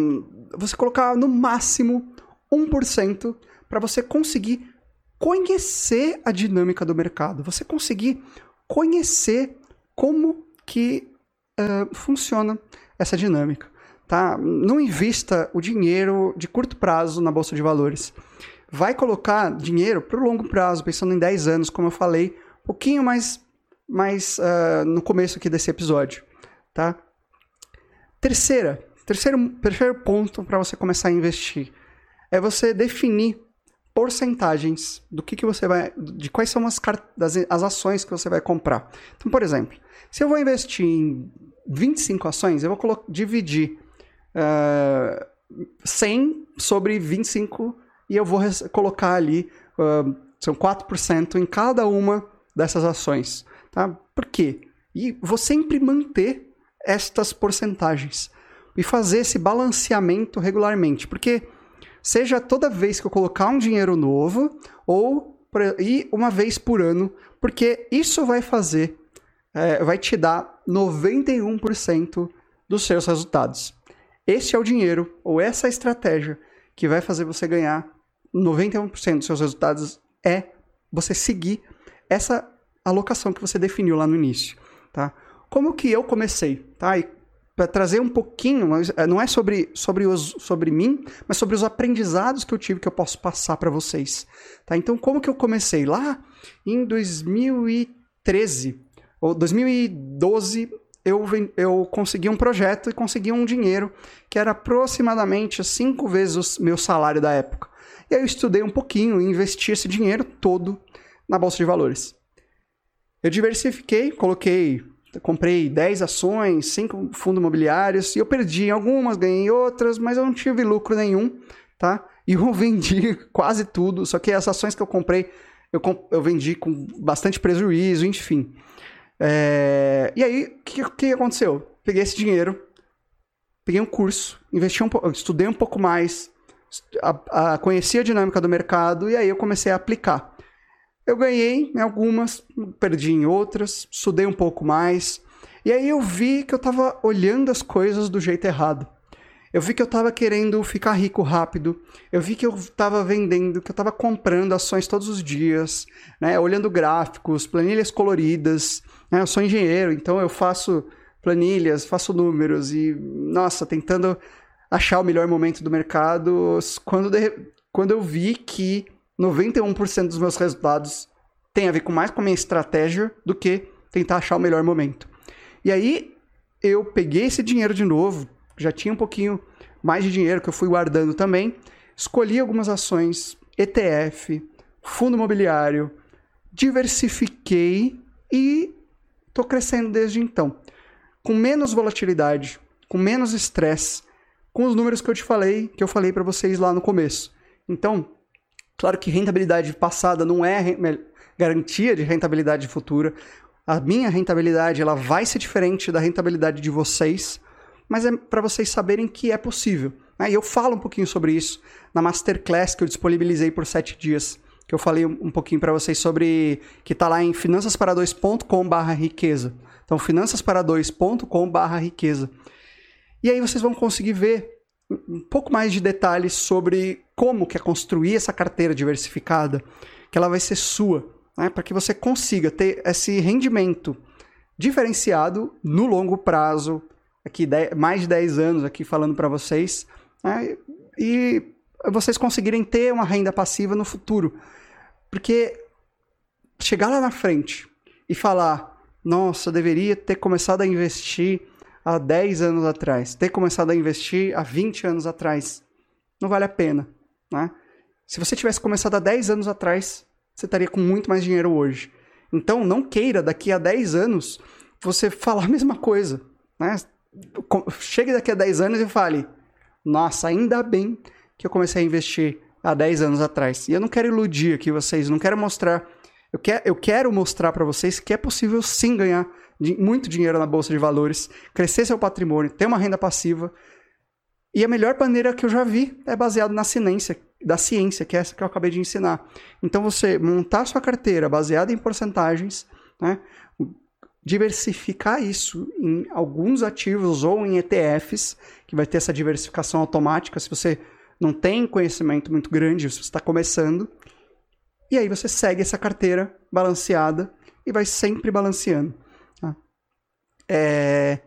você colocar no máximo 1% para você conseguir conhecer a dinâmica do mercado, você conseguir conhecer como que uh, funciona essa dinâmica. Tá? Não invista o dinheiro de curto prazo na bolsa de valores. Vai colocar dinheiro para o longo prazo, pensando em 10 anos, como eu falei, um pouquinho mais, mais uh, no começo aqui desse episódio. Tá? Terceira, Terceiro, terceiro ponto para você começar a investir é você definir porcentagens do que, que você vai. de quais são as, das, as ações que você vai comprar. Então, por exemplo, se eu vou investir em 25 ações, eu vou dividir uh, 100 sobre 25 e eu vou colocar ali. Uh, são 4% em cada uma dessas ações. Tá? Por quê? E vou sempre manter estas porcentagens e fazer esse balanceamento regularmente. Porque seja toda vez que eu colocar um dinheiro novo ou e uma vez por ano, porque isso vai fazer, é, vai te dar 91% dos seus resultados. Esse é o dinheiro ou essa estratégia que vai fazer você ganhar 91% dos seus resultados é você seguir essa alocação que você definiu lá no início, tá? Como que eu comecei, tá? E para trazer um pouquinho, é, não é sobre, sobre, os, sobre mim, mas sobre os aprendizados que eu tive que eu posso passar para vocês. Tá? Então, como que eu comecei? Lá em 2013, ou 2012, eu, eu consegui um projeto e consegui um dinheiro que era aproximadamente cinco vezes o meu salário da época. E aí eu estudei um pouquinho e investi esse dinheiro todo na Bolsa de Valores. Eu diversifiquei, coloquei comprei 10 ações, 5 fundos imobiliários, e eu perdi algumas, ganhei outras, mas eu não tive lucro nenhum, tá? E eu vendi quase tudo, só que as ações que eu comprei, eu, eu vendi com bastante prejuízo, enfim. É... E aí, o que, que aconteceu? Peguei esse dinheiro, peguei um curso, investi um estudei um pouco mais, a, a, conheci a dinâmica do mercado, e aí eu comecei a aplicar. Eu ganhei em algumas, perdi em outras, estudei um pouco mais. E aí eu vi que eu estava olhando as coisas do jeito errado. Eu vi que eu estava querendo ficar rico rápido. Eu vi que eu estava vendendo, que eu estava comprando ações todos os dias, né? olhando gráficos, planilhas coloridas. Né? Eu sou engenheiro, então eu faço planilhas, faço números e, nossa, tentando achar o melhor momento do mercado. Quando, de... quando eu vi que 91% dos meus resultados tem a ver com mais com a minha estratégia do que tentar achar o melhor momento. E aí eu peguei esse dinheiro de novo, já tinha um pouquinho mais de dinheiro que eu fui guardando também, escolhi algumas ações, ETF, fundo imobiliário, diversifiquei e estou crescendo desde então. Com menos volatilidade, com menos estresse, com os números que eu te falei, que eu falei para vocês lá no começo. Então, Claro que rentabilidade passada não é garantia de rentabilidade futura. A minha rentabilidade ela vai ser diferente da rentabilidade de vocês, mas é para vocês saberem que é possível. Né? E eu falo um pouquinho sobre isso na masterclass que eu disponibilizei por sete dias, que eu falei um pouquinho para vocês sobre que está lá em finançaspara2.com/riqueza. Então, finançaspara2.com/riqueza. E aí vocês vão conseguir ver um pouco mais de detalhes sobre como que é construir essa carteira diversificada, que ela vai ser sua, né, para que você consiga ter esse rendimento diferenciado no longo prazo, aqui mais de 10 anos aqui falando para vocês, né, e vocês conseguirem ter uma renda passiva no futuro. Porque chegar lá na frente e falar, nossa, deveria ter começado a investir há 10 anos atrás, ter começado a investir há 20 anos atrás, não vale a pena. Né? Se você tivesse começado há 10 anos atrás, você estaria com muito mais dinheiro hoje. Então, não queira daqui a 10 anos você falar a mesma coisa. Né? Chegue daqui a 10 anos e fale: Nossa, ainda bem que eu comecei a investir há 10 anos atrás. E eu não quero iludir aqui vocês, não quero mostrar. Eu, quer, eu quero mostrar para vocês que é possível sim ganhar muito dinheiro na bolsa de valores, crescer seu patrimônio, ter uma renda passiva. E a melhor maneira que eu já vi é baseado na ciência, da ciência, que é essa que eu acabei de ensinar. Então você montar sua carteira baseada em porcentagens, né? diversificar isso em alguns ativos ou em ETFs, que vai ter essa diversificação automática se você não tem conhecimento muito grande, se você está começando. E aí você segue essa carteira balanceada e vai sempre balanceando. É...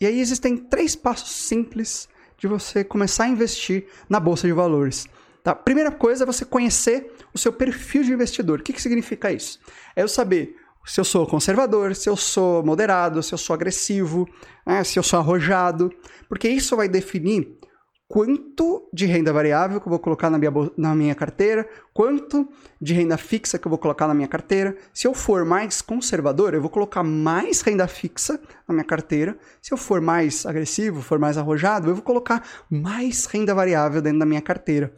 E aí existem três passos simples de você começar a investir na bolsa de valores. Tá? Primeira coisa é você conhecer o seu perfil de investidor. O que, que significa isso? É eu saber se eu sou conservador, se eu sou moderado, se eu sou agressivo, né? se eu sou arrojado, porque isso vai definir quanto de renda variável que eu vou colocar na minha, na minha carteira, quanto de renda fixa que eu vou colocar na minha carteira. Se eu for mais conservador, eu vou colocar mais renda fixa na minha carteira. Se eu for mais agressivo, for mais arrojado, eu vou colocar mais renda variável dentro da minha carteira.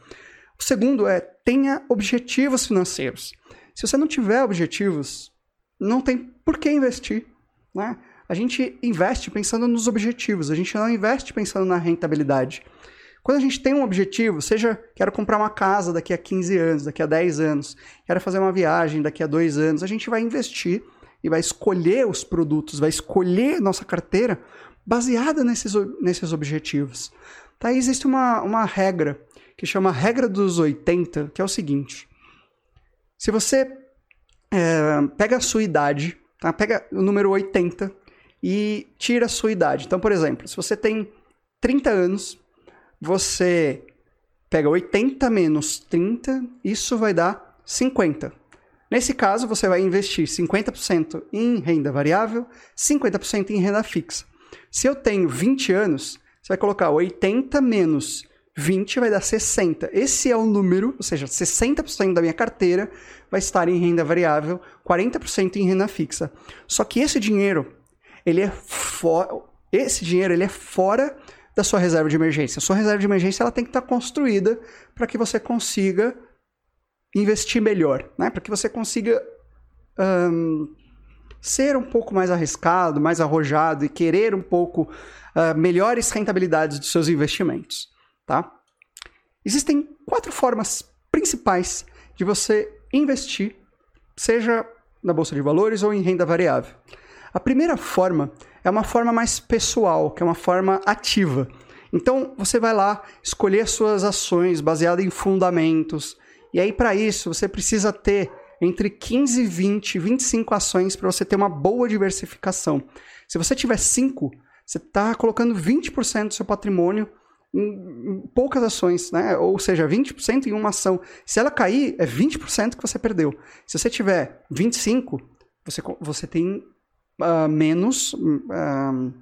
O segundo é tenha objetivos financeiros. Se você não tiver objetivos, não tem por que investir. Né? A gente investe pensando nos objetivos, a gente não investe pensando na rentabilidade. Quando a gente tem um objetivo, seja quero comprar uma casa daqui a 15 anos, daqui a 10 anos, quero fazer uma viagem daqui a 2 anos, a gente vai investir e vai escolher os produtos, vai escolher nossa carteira baseada nesses, nesses objetivos. Tá? Existe uma, uma regra que chama regra dos 80, que é o seguinte: se você é, pega a sua idade, tá? pega o número 80 e tira a sua idade. Então, por exemplo, se você tem 30 anos, você pega 80 menos 30, isso vai dar 50. Nesse caso, você vai investir 50% em renda variável, 50% em renda fixa. Se eu tenho 20 anos, você vai colocar 80 menos 20 vai dar 60. Esse é o número, ou seja, 60% da minha carteira vai estar em renda variável, 40% em renda fixa. Só que esse dinheiro, ele é fora, esse dinheiro ele é fora da sua reserva de emergência. A sua reserva de emergência ela tem que estar construída para que você consiga investir melhor, né? Para que você consiga um, ser um pouco mais arriscado, mais arrojado e querer um pouco uh, melhores rentabilidades dos seus investimentos tá? Existem quatro formas principais de você investir, seja na bolsa de valores ou em renda variável. A primeira forma é uma forma mais pessoal, que é uma forma ativa. Então, você vai lá escolher suas ações baseadas em fundamentos. E aí, para isso, você precisa ter entre 15, 20, 25 ações para você ter uma boa diversificação. Se você tiver 5, você está colocando 20% do seu patrimônio em, poucas ações, né? Ou seja, 20% em uma ação. Se ela cair, é 20% que você perdeu. Se você tiver 25%, você, você tem uh, menos. Uh,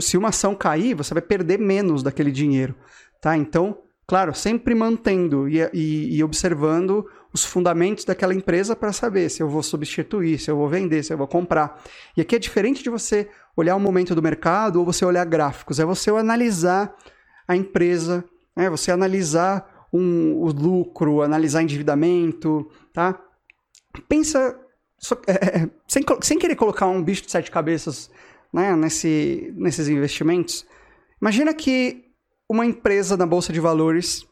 se uma ação cair, você vai perder menos daquele dinheiro. Tá? Então, claro, sempre mantendo e, e, e observando os fundamentos daquela empresa para saber se eu vou substituir, se eu vou vender, se eu vou comprar. E aqui é diferente de você olhar o momento do mercado ou você olhar gráficos, é você analisar a empresa, é você analisar um, o lucro, analisar endividamento, tá? Pensa, é, é, sem, sem querer colocar um bicho de sete cabeças né, nesse, nesses investimentos, imagina que uma empresa na Bolsa de Valores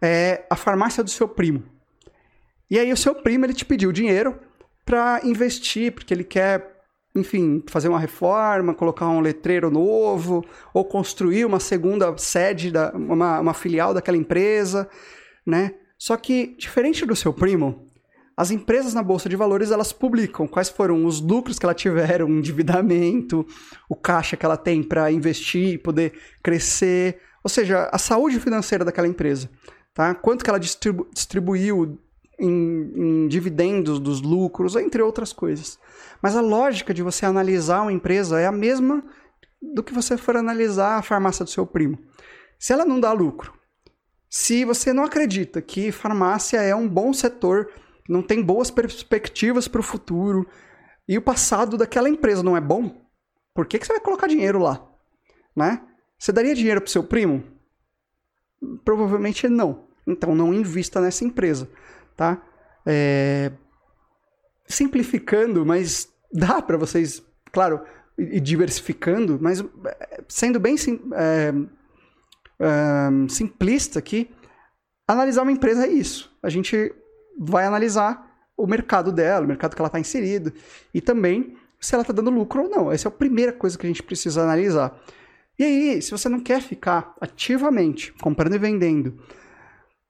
é a farmácia do seu primo. E aí o seu primo ele te pediu dinheiro para investir, porque ele quer enfim, fazer uma reforma, colocar um letreiro novo, ou construir uma segunda sede, da, uma, uma filial daquela empresa, né? Só que, diferente do seu primo, as empresas na Bolsa de Valores, elas publicam quais foram os lucros que ela tiveram, o endividamento, o caixa que ela tem para investir, poder crescer, ou seja, a saúde financeira daquela empresa, tá? Quanto que ela distribu distribuiu em, em dividendos dos lucros, entre outras coisas. Mas a lógica de você analisar uma empresa é a mesma do que você for analisar a farmácia do seu primo. Se ela não dá lucro, se você não acredita que farmácia é um bom setor, não tem boas perspectivas para o futuro e o passado daquela empresa não é bom, por que, que você vai colocar dinheiro lá? Né? Você daria dinheiro para seu primo? Provavelmente não. Então não invista nessa empresa tá? É... Simplificando, mas dá para vocês, claro, e diversificando, mas é, sendo bem sim, é, é, simplista aqui, analisar uma empresa é isso. A gente vai analisar o mercado dela, o mercado que ela está inserido, e também se ela está dando lucro ou não. Essa é a primeira coisa que a gente precisa analisar. E aí, se você não quer ficar ativamente comprando e vendendo,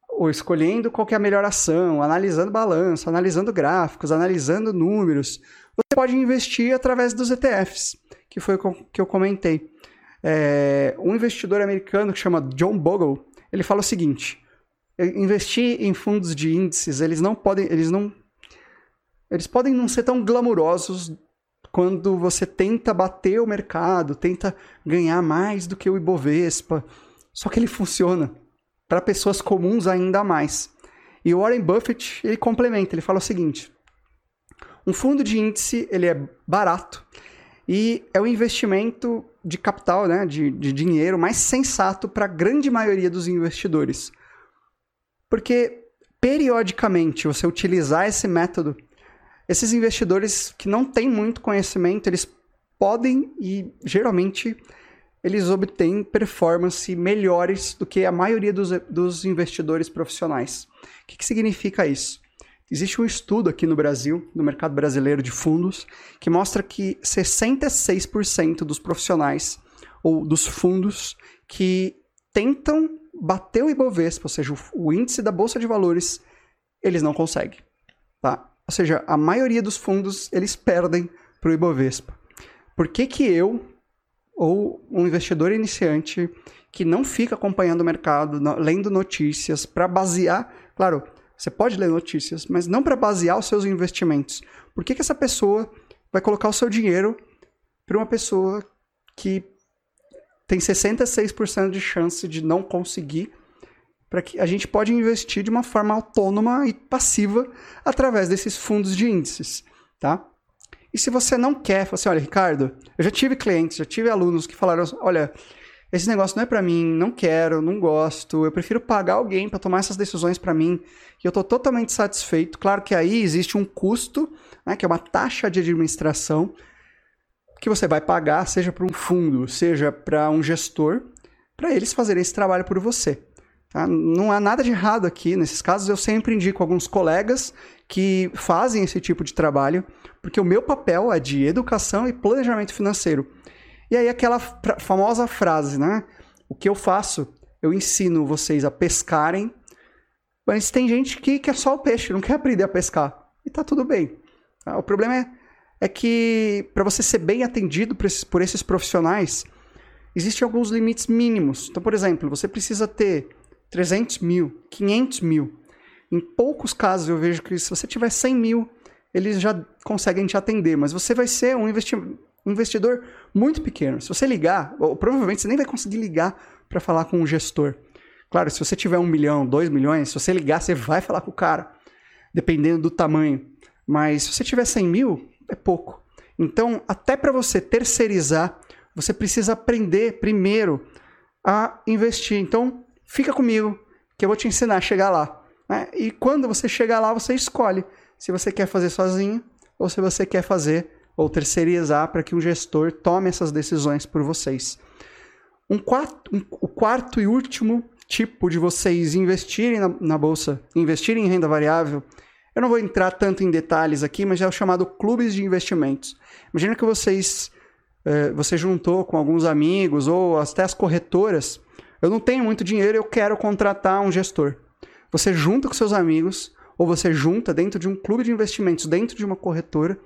ou escolhendo qual é a melhor ação, analisando balanço, analisando gráficos, analisando números, você pode investir através dos ETFs, que foi o que eu comentei. É, um investidor americano que chama John Bogle, ele fala o seguinte: investir em fundos de índices, eles não podem, eles não, eles podem não ser tão glamurosos quando você tenta bater o mercado, tenta ganhar mais do que o Ibovespa. Só que ele funciona para pessoas comuns ainda mais. E o Warren Buffett, ele complementa, ele fala o seguinte: um fundo de índice, ele é barato e é o investimento de capital, né, de, de dinheiro mais sensato para a grande maioria dos investidores. Porque periodicamente você utilizar esse método, esses investidores que não têm muito conhecimento, eles podem e geralmente eles obtêm performance melhores do que a maioria dos, dos investidores profissionais. O que, que significa isso? Existe um estudo aqui no Brasil, no mercado brasileiro de fundos, que mostra que 66% dos profissionais ou dos fundos que tentam bater o Ibovespa, ou seja, o, índice da Bolsa de Valores, eles não conseguem. Tá? Ou seja, a maioria dos fundos eles perdem para o Ibovespa. por que, que eu, ou um investidor iniciante, que não fica acompanhando o mercado, lendo notícias, para basear. Claro, você pode ler notícias, mas não para basear os seus investimentos. Por que, que essa pessoa vai colocar o seu dinheiro para uma pessoa que tem 66% de chance de não conseguir, para que a gente pode investir de uma forma autônoma e passiva através desses fundos de índices, tá? E se você não quer, fala assim, olha, Ricardo, eu já tive clientes, já tive alunos que falaram, olha, esse negócio não é para mim, não quero, não gosto, eu prefiro pagar alguém para tomar essas decisões para mim e eu estou totalmente satisfeito. Claro que aí existe um custo, né, que é uma taxa de administração que você vai pagar, seja para um fundo, seja para um gestor, para eles fazerem esse trabalho por você. Tá? Não há nada de errado aqui. Nesses casos, eu sempre indico alguns colegas que fazem esse tipo de trabalho, porque o meu papel é de educação e planejamento financeiro. E aí aquela famosa frase, né? O que eu faço? Eu ensino vocês a pescarem, mas tem gente que quer só o peixe, não quer aprender a pescar. E tá tudo bem. Tá? O problema é, é que para você ser bem atendido por esses, por esses profissionais, existem alguns limites mínimos. Então, por exemplo, você precisa ter 300 mil, 500 mil. Em poucos casos eu vejo que se você tiver 100 mil, eles já conseguem te atender, mas você vai ser um investimento um investidor muito pequeno. Se você ligar, ou provavelmente você nem vai conseguir ligar para falar com um gestor. Claro, se você tiver um milhão, dois milhões, se você ligar, você vai falar com o cara, dependendo do tamanho. Mas se você tiver 100 mil, é pouco. Então, até para você terceirizar, você precisa aprender primeiro a investir. Então, fica comigo, que eu vou te ensinar a chegar lá. Né? E quando você chegar lá, você escolhe se você quer fazer sozinho ou se você quer fazer ou terceirizar para que um gestor tome essas decisões por vocês. Um quarto, um, o quarto e último tipo de vocês investirem na, na, bolsa, investirem em renda variável, eu não vou entrar tanto em detalhes aqui, mas é o chamado clubes de investimentos. Imagina que vocês eh, você juntou com alguns amigos ou até as corretoras. Eu não tenho muito dinheiro, eu quero contratar um gestor. Você junta com seus amigos ou você junta dentro de um clube de investimentos, dentro de uma corretora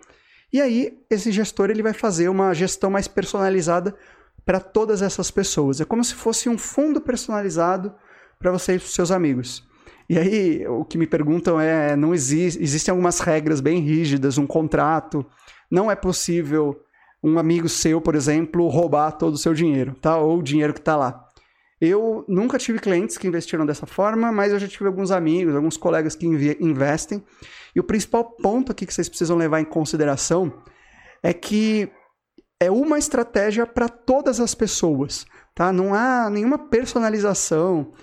e aí, esse gestor ele vai fazer uma gestão mais personalizada para todas essas pessoas. É como se fosse um fundo personalizado para você e seus amigos. E aí, o que me perguntam é: não existe, existem algumas regras bem rígidas, um contrato. Não é possível um amigo seu, por exemplo, roubar todo o seu dinheiro, tá? Ou o dinheiro que está lá. Eu nunca tive clientes que investiram dessa forma, mas eu já tive alguns amigos, alguns colegas que investem. E o principal ponto aqui que vocês precisam levar em consideração é que é uma estratégia para todas as pessoas, tá? Não há nenhuma personalização.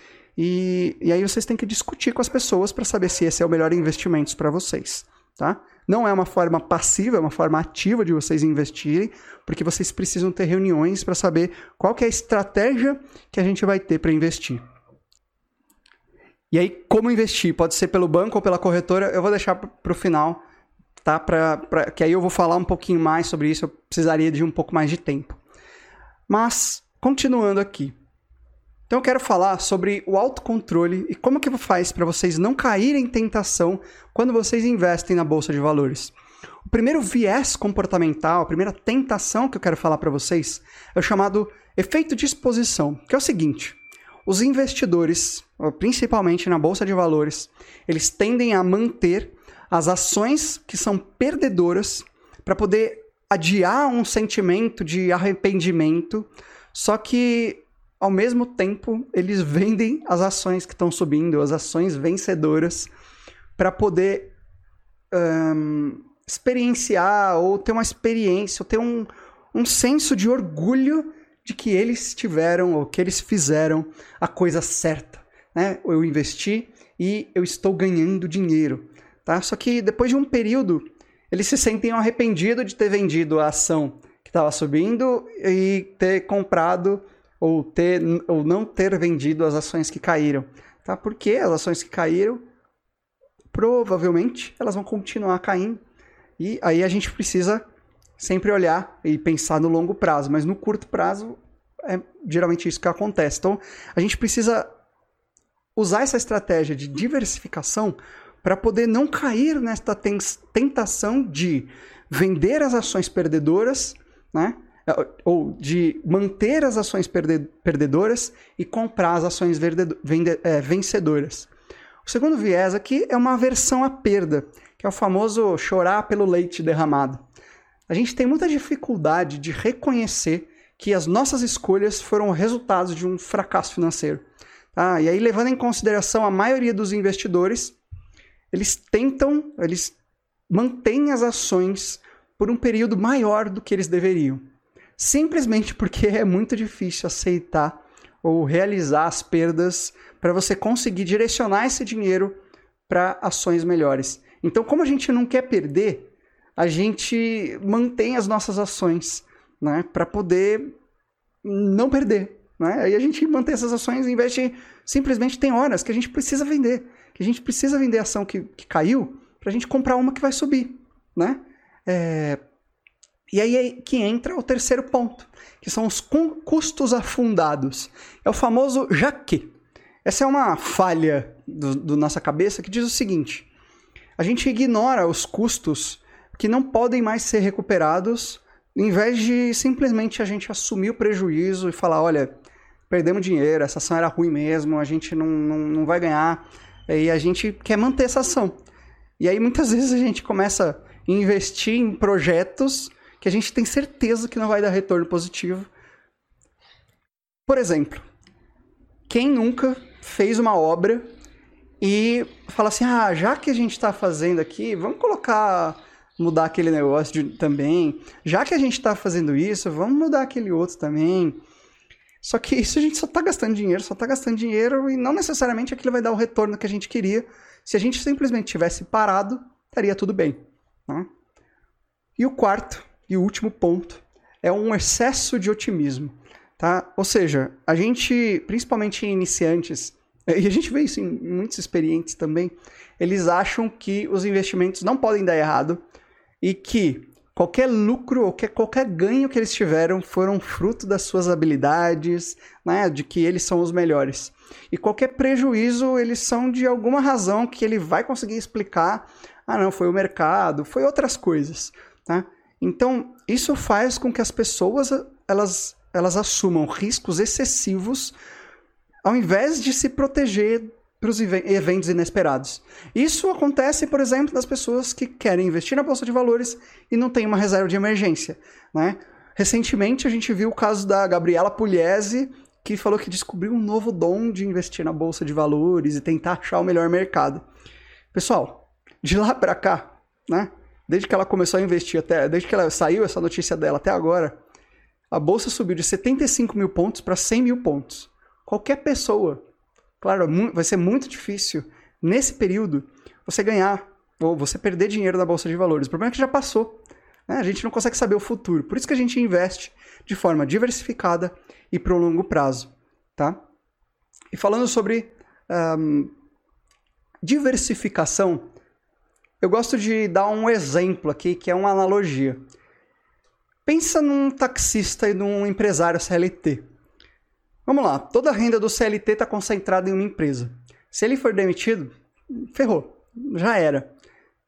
E, e aí vocês têm que discutir com as pessoas para saber se esse é o melhor investimento para vocês, tá? Não é uma forma passiva, é uma forma ativa de vocês investirem, porque vocês precisam ter reuniões para saber qual é a estratégia que a gente vai ter para investir. E aí, como investir? Pode ser pelo banco ou pela corretora. Eu vou deixar para o final, tá? Pra, pra, que aí eu vou falar um pouquinho mais sobre isso. Eu precisaria de um pouco mais de tempo. Mas, continuando aqui. Então, eu quero falar sobre o autocontrole e como que faz para vocês não caírem em tentação quando vocês investem na bolsa de valores. O primeiro viés comportamental, a primeira tentação que eu quero falar para vocês é o chamado efeito de exposição, que é o seguinte: os investidores, principalmente na bolsa de valores, eles tendem a manter as ações que são perdedoras para poder adiar um sentimento de arrependimento, só que ao mesmo tempo eles vendem as ações que estão subindo, as ações vencedoras, para poder um, experienciar ou ter uma experiência, ou ter um, um senso de orgulho de que eles tiveram ou que eles fizeram a coisa certa. Né? Eu investi e eu estou ganhando dinheiro. Tá? Só que depois de um período, eles se sentem arrependidos de ter vendido a ação que estava subindo e ter comprado ou, ter, ou não ter vendido as ações que caíram. Tá? Porque as ações que caíram, provavelmente, elas vão continuar caindo. E aí a gente precisa sempre olhar e pensar no longo prazo, mas no curto prazo é geralmente isso que acontece. Então, a gente precisa usar essa estratégia de diversificação para poder não cair nesta tentação de vender as ações perdedoras, né? Ou de manter as ações perdedoras e comprar as ações é, vencedoras. O segundo viés aqui é uma aversão à perda, que é o famoso chorar pelo leite derramado. A gente tem muita dificuldade de reconhecer que as nossas escolhas foram resultados de um fracasso financeiro. Tá? E aí, levando em consideração a maioria dos investidores, eles tentam, eles mantêm as ações por um período maior do que eles deveriam. Simplesmente porque é muito difícil aceitar ou realizar as perdas para você conseguir direcionar esse dinheiro para ações melhores. Então, como a gente não quer perder, a gente mantém as nossas ações, né, para poder não perder, né? Aí a gente mantém essas ações e investe simplesmente tem horas que a gente precisa vender, que a gente precisa vender a ação que, que caiu para a gente comprar uma que vai subir, né? É... E aí é que entra o terceiro ponto, que são os custos afundados. É o famoso já que. Essa é uma falha do, do nossa cabeça que diz o seguinte: a gente ignora os custos que não podem mais ser recuperados, em vez de simplesmente a gente assumir o prejuízo e falar, olha, perdemos dinheiro, essa ação era ruim mesmo, a gente não, não, não vai ganhar, e a gente quer manter essa ação. E aí muitas vezes a gente começa a investir em projetos que a gente tem certeza que não vai dar retorno positivo. Por exemplo, quem nunca fez uma obra e fala assim: ah, já que a gente está fazendo aqui, vamos colocar, mudar aquele negócio de, também. Já que a gente está fazendo isso, vamos mudar aquele outro também. Só que isso a gente só está gastando dinheiro, só está gastando dinheiro e não necessariamente aquilo vai dar o retorno que a gente queria. Se a gente simplesmente tivesse parado, estaria tudo bem. Né? E o quarto e último ponto é um excesso de otimismo. Tá? Ou seja, a gente, principalmente em iniciantes, e a gente vê isso em muitos experientes também, eles acham que os investimentos não podem dar errado e que qualquer lucro ou qualquer ganho que eles tiveram foram fruto das suas habilidades, né, de que eles são os melhores. E qualquer prejuízo, eles são de alguma razão que ele vai conseguir explicar. Ah, não, foi o mercado, foi outras coisas, tá? Então, isso faz com que as pessoas elas, elas assumam riscos excessivos ao invés de se proteger para os eventos inesperados. Isso acontece, por exemplo, das pessoas que querem investir na bolsa de valores e não têm uma reserva de emergência. Né? Recentemente a gente viu o caso da Gabriela Pugliese, que falou que descobriu um novo dom de investir na bolsa de valores e tentar achar o melhor mercado. Pessoal, de lá para cá, né? Desde que ela começou a investir até, desde que ela saiu essa notícia dela até agora, a bolsa subiu de 75 mil pontos para 100 mil pontos. Qualquer pessoa Claro, vai ser muito difícil, nesse período, você ganhar ou você perder dinheiro na bolsa de valores. O problema é que já passou. Né? A gente não consegue saber o futuro. Por isso que a gente investe de forma diversificada e para o longo prazo. Tá? E falando sobre um, diversificação, eu gosto de dar um exemplo aqui, que é uma analogia. Pensa num taxista e num empresário CLT. Vamos lá, toda a renda do CLT está concentrada em uma empresa. Se ele for demitido, ferrou, já era.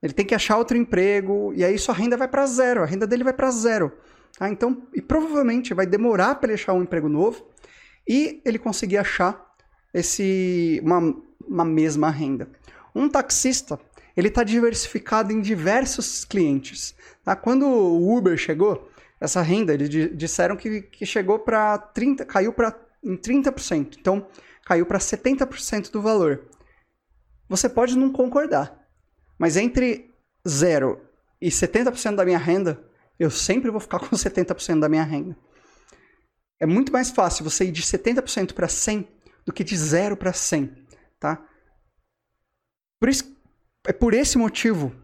Ele tem que achar outro emprego e aí sua renda vai para zero, a renda dele vai para zero. Tá? Então, e provavelmente vai demorar para ele achar um emprego novo e ele conseguir achar esse uma, uma mesma renda. Um taxista, ele está diversificado em diversos clientes. Tá? Quando o Uber chegou, essa renda, eles disseram que, que chegou para 30, caiu para em 30%. Então, caiu para 70% do valor. Você pode não concordar, mas entre 0 e 70% da minha renda, eu sempre vou ficar com 70% da minha renda. É muito mais fácil você ir de 70% para 100 do que de 0 para 100, tá? Por isso, é por esse motivo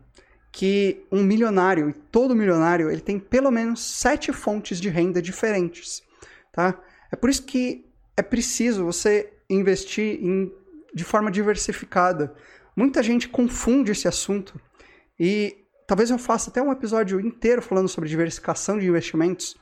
que um milionário, e todo milionário, ele tem pelo menos sete fontes de renda diferentes, tá? É por isso que é preciso você investir em, de forma diversificada. Muita gente confunde esse assunto e talvez eu faça até um episódio inteiro falando sobre diversificação de investimentos,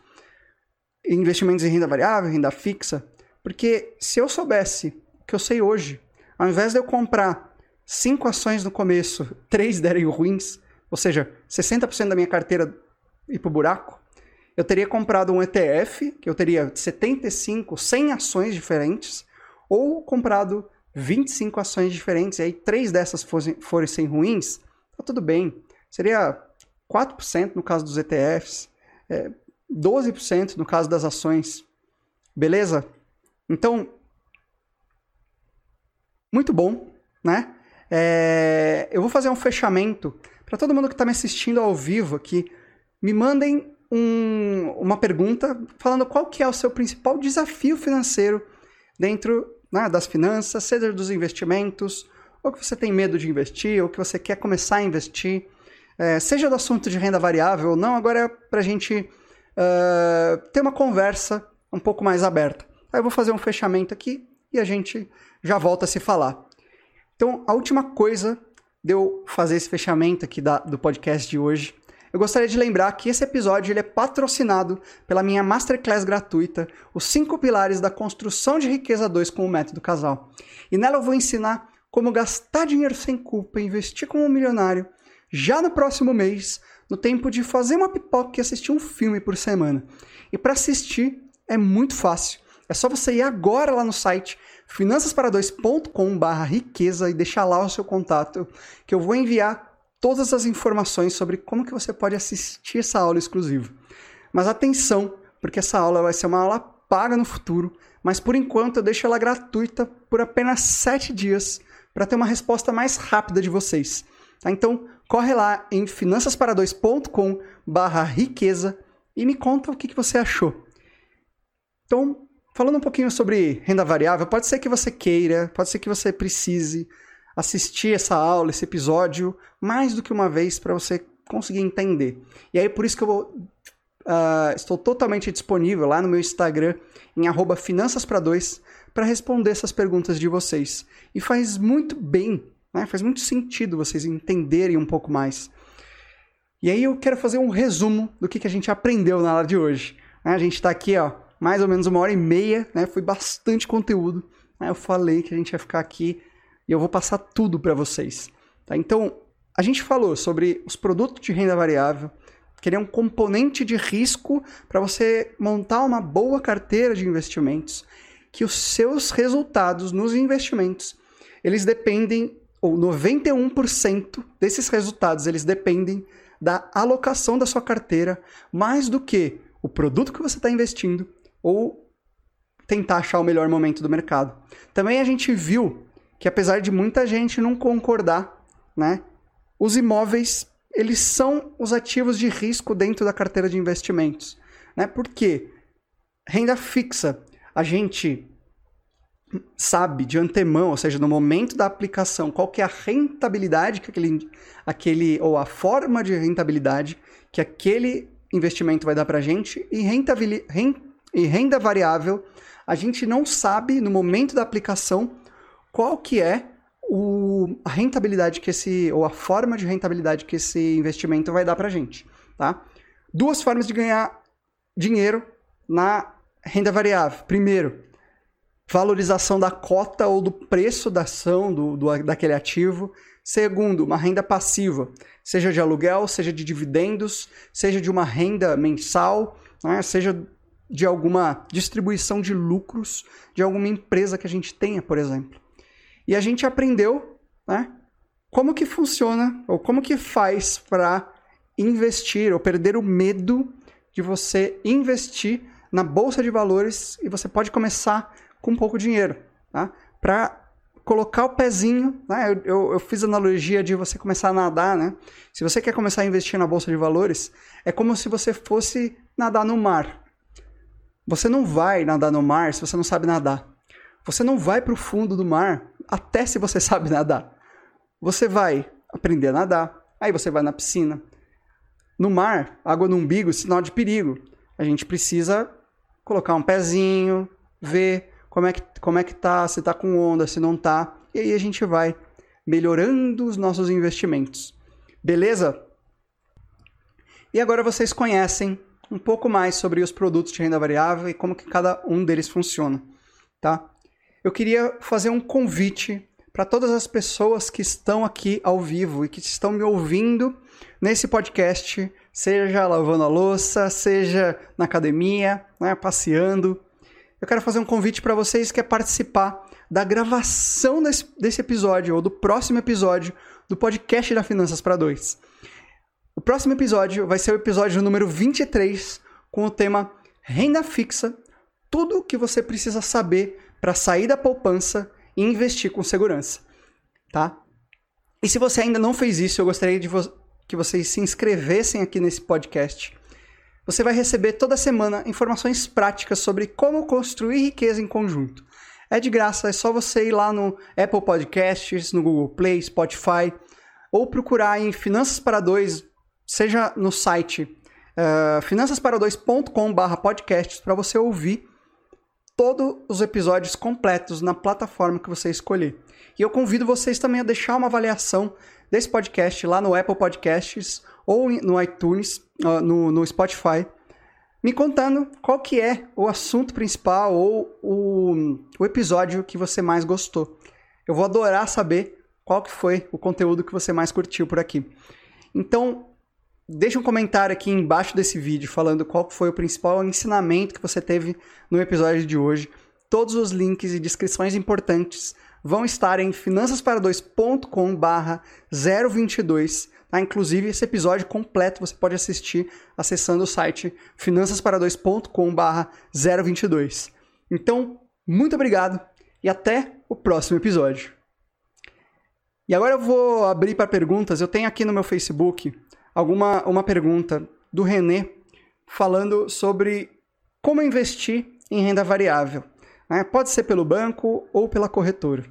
investimentos em renda variável, renda fixa, porque se eu soubesse o que eu sei hoje, ao invés de eu comprar cinco ações no começo, três derem ruins, ou seja, 60% da minha carteira ir para o buraco, eu teria comprado um ETF, que eu teria 75, 100 ações diferentes, ou comprado 25 ações diferentes, e aí três dessas fossem, forem ruins, tá tudo bem. Seria 4% no caso dos ETFs, é, 12% no caso das ações. Beleza? Então, muito bom, né? É, eu vou fazer um fechamento para todo mundo que está me assistindo ao vivo aqui. Me mandem um, uma pergunta falando qual que é o seu principal desafio financeiro dentro né, das finanças, seja dos investimentos, ou que você tem medo de investir, ou que você quer começar a investir, é, seja do assunto de renda variável ou não, agora é para a gente uh, ter uma conversa um pouco mais aberta. Aí eu vou fazer um fechamento aqui e a gente já volta a se falar. Então, a última coisa de eu fazer esse fechamento aqui da, do podcast de hoje eu gostaria de lembrar que esse episódio ele é patrocinado pela minha masterclass gratuita, Os 5 Pilares da Construção de Riqueza 2 com o Método Casal. E nela eu vou ensinar como gastar dinheiro sem culpa investir como um milionário já no próximo mês, no tempo de fazer uma pipoca e assistir um filme por semana. E para assistir é muito fácil. É só você ir agora lá no site finançaspara2.com/riqueza e deixar lá o seu contato, que eu vou enviar todas as informações sobre como que você pode assistir essa aula exclusiva. Mas atenção, porque essa aula vai ser uma aula paga no futuro, mas por enquanto eu deixo ela gratuita por apenas 7 dias para ter uma resposta mais rápida de vocês. Tá? Então, corre lá em finançaspara2.com barra riqueza e me conta o que, que você achou. Então, falando um pouquinho sobre renda variável, pode ser que você queira, pode ser que você precise, assistir essa aula, esse episódio, mais do que uma vez para você conseguir entender. E aí, por isso que eu vou, uh, estou totalmente disponível lá no meu Instagram, em arroba finanças para dois, para responder essas perguntas de vocês. E faz muito bem, né? faz muito sentido vocês entenderem um pouco mais. E aí eu quero fazer um resumo do que, que a gente aprendeu na aula de hoje. Né? A gente está aqui, ó, mais ou menos uma hora e meia, né? foi bastante conteúdo. Né? Eu falei que a gente ia ficar aqui e eu vou passar tudo para vocês. Tá? Então, a gente falou sobre os produtos de renda variável, que ele é um componente de risco para você montar uma boa carteira de investimentos, que os seus resultados nos investimentos, eles dependem, ou 91% desses resultados, eles dependem da alocação da sua carteira, mais do que o produto que você está investindo ou tentar achar o melhor momento do mercado. Também a gente viu que apesar de muita gente não concordar, né, os imóveis eles são os ativos de risco dentro da carteira de investimentos, né? Porque renda fixa, a gente sabe de antemão, ou seja, no momento da aplicação, qual que é a rentabilidade que aquele, aquele ou a forma de rentabilidade que aquele investimento vai dar para a gente e, e renda variável, a gente não sabe no momento da aplicação qual que é o, a rentabilidade que esse, ou a forma de rentabilidade que esse investimento vai dar para a gente, tá? Duas formas de ganhar dinheiro na renda variável. Primeiro, valorização da cota ou do preço da ação do, do, daquele ativo. Segundo, uma renda passiva, seja de aluguel, seja de dividendos, seja de uma renda mensal, né? seja de alguma distribuição de lucros de alguma empresa que a gente tenha, por exemplo. E a gente aprendeu, né, como que funciona ou como que faz para investir ou perder o medo de você investir na bolsa de valores e você pode começar com pouco dinheiro, tá? Para colocar o pezinho, né? Eu, eu, eu, fiz analogia de você começar a nadar, né? Se você quer começar a investir na bolsa de valores, é como se você fosse nadar no mar. Você não vai nadar no mar se você não sabe nadar. Você não vai para o fundo do mar até se você sabe nadar. Você vai aprender a nadar, aí você vai na piscina. No mar, água no umbigo, sinal de perigo. A gente precisa colocar um pezinho, ver como é que, como é que tá, se tá com onda, se não tá. E aí a gente vai melhorando os nossos investimentos. Beleza? E agora vocês conhecem um pouco mais sobre os produtos de renda variável e como que cada um deles funciona, tá? eu queria fazer um convite para todas as pessoas que estão aqui ao vivo e que estão me ouvindo nesse podcast seja lavando a louça, seja na academia, né, passeando. Eu quero fazer um convite para vocês que é participar da gravação desse, desse episódio ou do próximo episódio do podcast da Finanças para Dois. O próximo episódio vai ser o episódio número 23 com o tema Renda Fixa, tudo o que você precisa saber para sair da poupança e investir com segurança, tá? E se você ainda não fez isso, eu gostaria de vo que vocês se inscrevessem aqui nesse podcast. Você vai receber toda semana informações práticas sobre como construir riqueza em conjunto. É de graça, é só você ir lá no Apple Podcasts, no Google Play, Spotify, ou procurar em Finanças para Dois, seja no site uh, finançaspara2.com/podcasts para você ouvir todos os episódios completos na plataforma que você escolher. E eu convido vocês também a deixar uma avaliação desse podcast lá no Apple Podcasts ou no iTunes, uh, no, no Spotify, me contando qual que é o assunto principal ou o, o episódio que você mais gostou. Eu vou adorar saber qual que foi o conteúdo que você mais curtiu por aqui. Então, deixa um comentário aqui embaixo desse vídeo falando qual foi o principal ensinamento que você teve no episódio de hoje. Todos os links e descrições importantes vão estar em finançaspara2.com barra 022 Tá? Inclusive, esse episódio completo você pode assistir acessando o site finançaspara2.com.br 022. Então, muito obrigado e até o próximo episódio. E agora eu vou abrir para perguntas. Eu tenho aqui no meu Facebook alguma uma pergunta do René falando sobre como investir em renda variável. Né? Pode ser pelo banco ou pela corretora.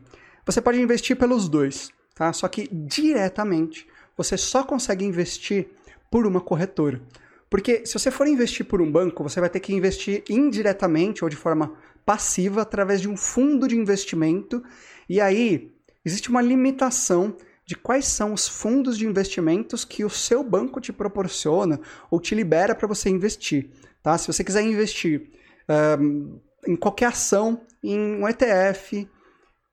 Você pode investir pelos dois, tá? Só que diretamente você só consegue investir por uma corretora. Porque se você for investir por um banco, você vai ter que investir indiretamente ou de forma passiva através de um fundo de investimento. E aí existe uma limitação de quais são os fundos de investimentos que o seu banco te proporciona ou te libera para você investir. Tá? Se você quiser investir um, em qualquer ação, em um ETF,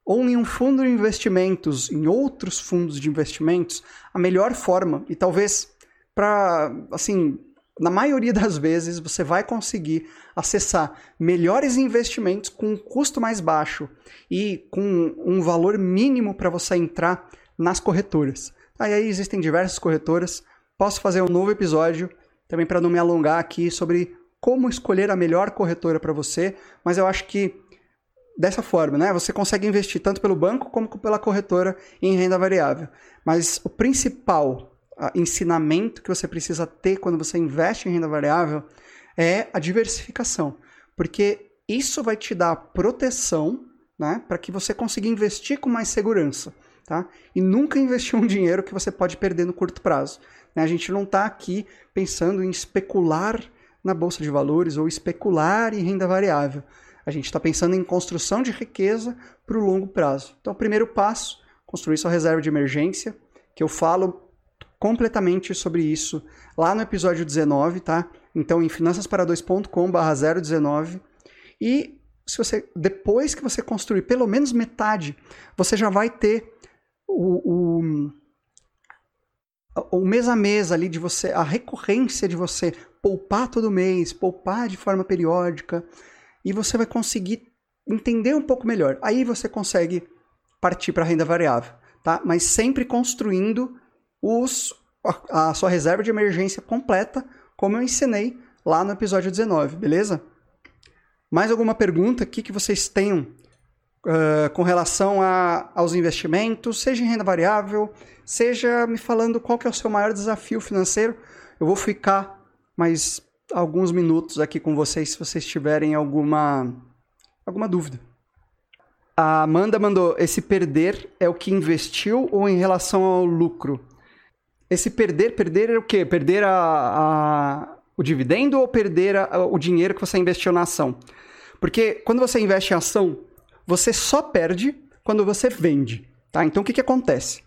ou em um fundo de investimentos, em outros fundos de investimentos, a melhor forma, e talvez para, assim, na maioria das vezes você vai conseguir acessar melhores investimentos com um custo mais baixo e com um valor mínimo para você entrar nas corretoras. Aí, aí existem diversas corretoras. Posso fazer um novo episódio também para não me alongar aqui sobre como escolher a melhor corretora para você, mas eu acho que dessa forma, né? Você consegue investir tanto pelo banco como pela corretora em renda variável. Mas o principal ensinamento que você precisa ter quando você investe em renda variável é a diversificação, porque isso vai te dar proteção, né, para que você consiga investir com mais segurança, tá? E nunca investir um dinheiro que você pode perder no curto prazo. Né? A gente não está aqui pensando em especular na bolsa de valores ou especular em renda variável. A gente está pensando em construção de riqueza para o longo prazo. Então, primeiro passo, construir sua reserva de emergência, que eu falo completamente sobre isso lá no episódio 19, tá? Então, em finançaspara2.com/019 e se você depois que você construir pelo menos metade, você já vai ter o, o, o mês a mês ali de você, a recorrência de você poupar todo mês, poupar de forma periódica, e você vai conseguir entender um pouco melhor. Aí você consegue partir para a renda variável, tá? Mas sempre construindo os, a, a sua reserva de emergência completa, como eu ensinei lá no episódio 19, beleza? Mais alguma pergunta aqui que vocês tenham com relação a, aos investimentos, seja em renda variável, seja me falando qual que é o seu maior desafio financeiro. Eu vou ficar mais alguns minutos aqui com vocês se vocês tiverem alguma, alguma dúvida. A Amanda mandou: esse perder é o que investiu ou em relação ao lucro? Esse perder, perder é o quê? Perder a, a o dividendo ou perder a, o dinheiro que você investiu na ação? Porque quando você investe em ação, você só perde quando você vende. Tá? Então o que, que acontece?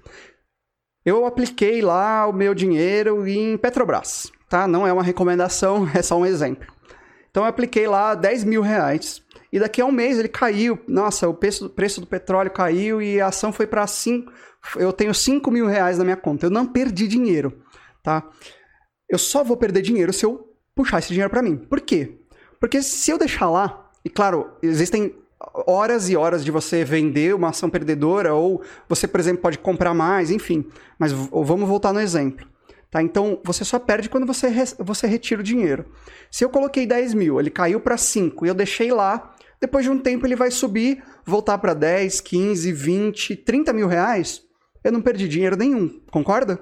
Eu apliquei lá o meu dinheiro em Petrobras tá? Não é uma recomendação, é só um exemplo. Então eu apliquei lá 10 mil reais. E daqui a um mês ele caiu. Nossa, o preço, preço do petróleo caiu e a ação foi para 5. Eu tenho 5 mil reais na minha conta. Eu não perdi dinheiro, tá? eu só vou perder dinheiro se eu puxar esse dinheiro para mim. Por quê? Porque se eu deixar lá, e claro, existem horas e horas de você vender uma ação perdedora, ou você, por exemplo, pode comprar mais, enfim. Mas vamos voltar no exemplo. Tá? Então, você só perde quando você, você retira o dinheiro. Se eu coloquei 10 mil, ele caiu para 5 e eu deixei lá, depois de um tempo ele vai subir, voltar para 10, 15, 20, 30 mil reais, eu não perdi dinheiro nenhum, concorda?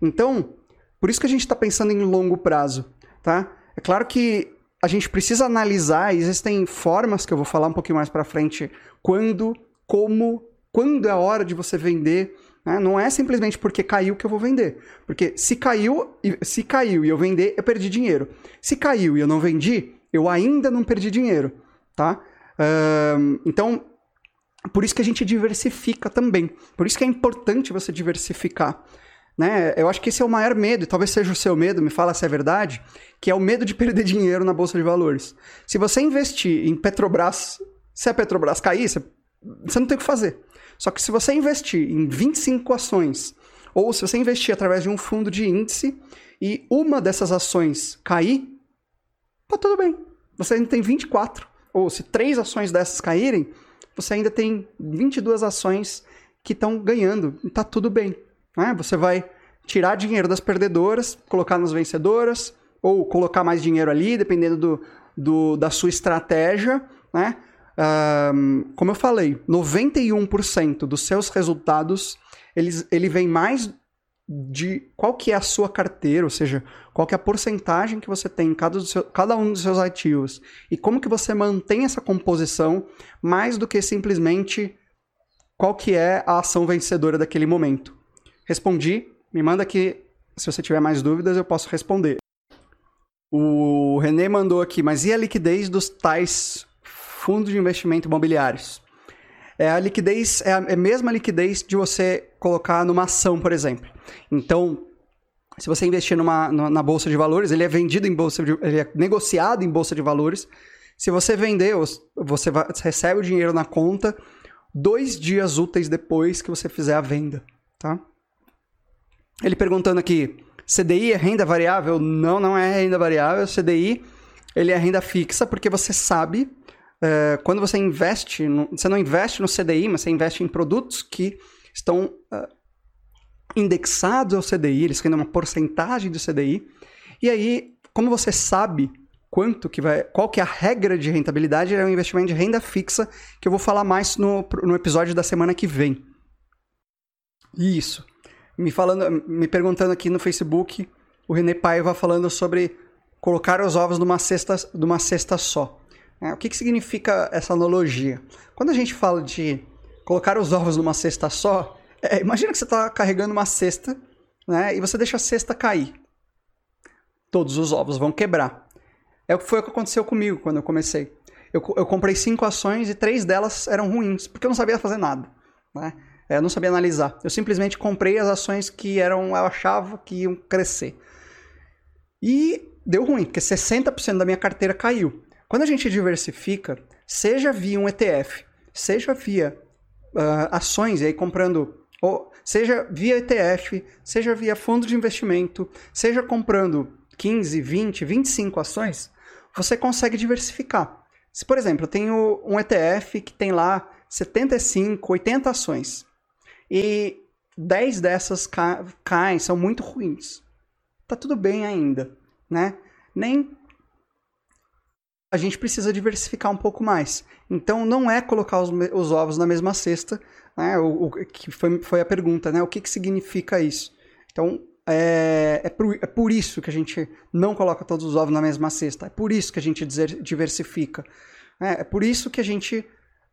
Então, por isso que a gente está pensando em longo prazo, tá? É claro que a gente precisa analisar, existem formas que eu vou falar um pouquinho mais para frente, quando, como, quando é a hora de você vender. Né? Não é simplesmente porque caiu que eu vou vender. Porque se caiu, se caiu e eu vender, eu perdi dinheiro. Se caiu e eu não vendi, eu ainda não perdi dinheiro. Tá? Então, por isso que a gente diversifica também. Por isso que é importante você diversificar. Né? Eu acho que esse é o maior medo, e talvez seja o seu medo, me fala se é verdade, que é o medo de perder dinheiro na Bolsa de Valores. Se você investir em Petrobras, se a Petrobras cair, você, você não tem o que fazer. Só que se você investir em 25 ações, ou se você investir através de um fundo de índice e uma dessas ações cair, tá tudo bem. Você ainda tem 24. Ou se três ações dessas caírem, você ainda tem 22 ações que estão ganhando. Tá tudo bem. Né? Você vai tirar dinheiro das perdedoras, colocar nas vencedoras, ou colocar mais dinheiro ali, dependendo do, do da sua estratégia. Né? Um, como eu falei, 91% dos seus resultados eles, ele vem mais de qual que é a sua carteira, ou seja, qual que é a porcentagem que você tem em cada, seu, cada um dos seus ativos e como que você mantém essa composição mais do que simplesmente qual que é a ação vencedora daquele momento. Respondi. Me manda aqui, se você tiver mais dúvidas, eu posso responder. O René mandou aqui, mas e a liquidez dos tais fundos de investimento imobiliários? É a liquidez, é a, é mesma liquidez de você colocar numa ação, por exemplo. Então, se você investir numa, na bolsa de valores, ele é vendido em bolsa, de, ele é negociado em bolsa de valores. Se você vender, você recebe o dinheiro na conta dois dias úteis depois que você fizer a venda, tá? Ele perguntando aqui, CDI é renda variável? Não, não é renda variável. CDI ele é renda fixa porque você sabe é, quando você investe, no, você não investe no CDI, mas você investe em produtos que estão uh, indexados ao CDI, eles têm uma porcentagem do CDI. E aí, como você sabe quanto que vai, qual que é a regra de rentabilidade, é um investimento de renda fixa que eu vou falar mais no, no episódio da semana que vem. Isso me falando, me perguntando aqui no Facebook, o René Paiva falando sobre colocar os ovos numa cesta, numa cesta só. É, o que, que significa essa analogia? Quando a gente fala de colocar os ovos numa cesta só, é, imagina que você está carregando uma cesta né, e você deixa a cesta cair. Todos os ovos vão quebrar. É o que foi o que aconteceu comigo quando eu comecei. Eu, eu comprei cinco ações e três delas eram ruins, porque eu não sabia fazer nada. Né? É, eu não sabia analisar. Eu simplesmente comprei as ações que eram, eu achava que iam crescer. E deu ruim, porque 60% da minha carteira caiu. Quando a gente diversifica, seja via um ETF, seja via uh, ações, e aí comprando, ou seja via ETF, seja via fundo de investimento, seja comprando 15, 20, 25 ações, você consegue diversificar. Se, por exemplo, eu tenho um ETF que tem lá 75, 80 ações e 10 dessas ca caem, são muito ruins. Tá tudo bem ainda, né? Nem a gente precisa diversificar um pouco mais. Então não é colocar os, os ovos na mesma cesta, né? O, o, que foi, foi a pergunta, né? O que, que significa isso? Então é, é, por, é por isso que a gente não coloca todos os ovos na mesma cesta. É por isso que a gente diversifica. É, é por isso que a gente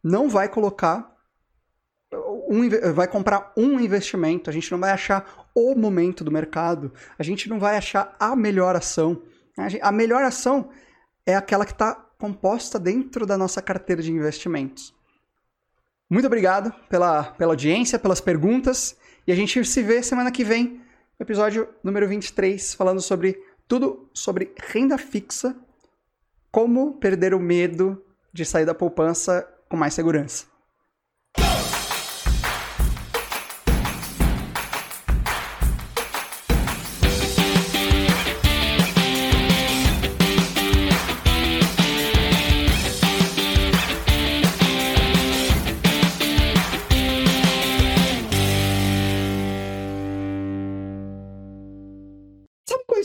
não vai colocar um, vai comprar um investimento, a gente não vai achar o momento do mercado, a gente não vai achar a melhor ação. A melhor ação é aquela que está composta dentro da nossa carteira de investimentos. Muito obrigado pela, pela audiência, pelas perguntas, e a gente se vê semana que vem, episódio número 23, falando sobre tudo sobre renda fixa, como perder o medo de sair da poupança com mais segurança.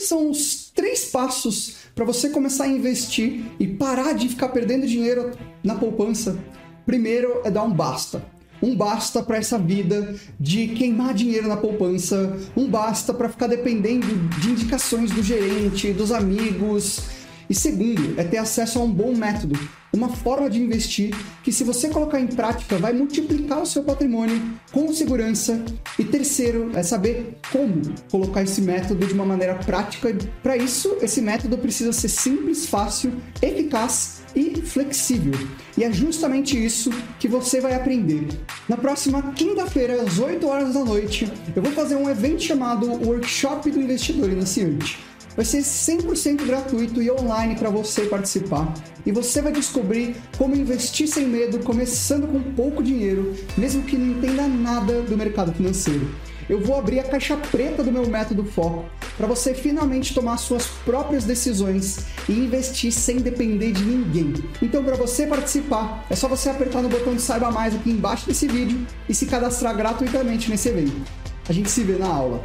São os três passos para você começar a investir e parar de ficar perdendo dinheiro na poupança? Primeiro é dar um basta. Um basta para essa vida de queimar dinheiro na poupança, um basta para ficar dependendo de indicações do gerente, dos amigos. E segundo, é ter acesso a um bom método, uma forma de investir que, se você colocar em prática, vai multiplicar o seu patrimônio com segurança. E terceiro, é saber como colocar esse método de uma maneira prática. Para isso, esse método precisa ser simples, fácil, eficaz e flexível. E é justamente isso que você vai aprender. Na próxima quinta-feira, às 8 horas da noite, eu vou fazer um evento chamado Workshop do Investidor Iniciante. Vai ser 100% gratuito e online para você participar. E você vai descobrir como investir sem medo, começando com pouco dinheiro, mesmo que não entenda nada do mercado financeiro eu vou abrir a caixa preta do meu método foco para você finalmente tomar suas próprias decisões e investir sem depender de ninguém. Então, para você participar, é só você apertar no botão de saiba mais aqui embaixo desse vídeo e se cadastrar gratuitamente nesse evento. A gente se vê na aula.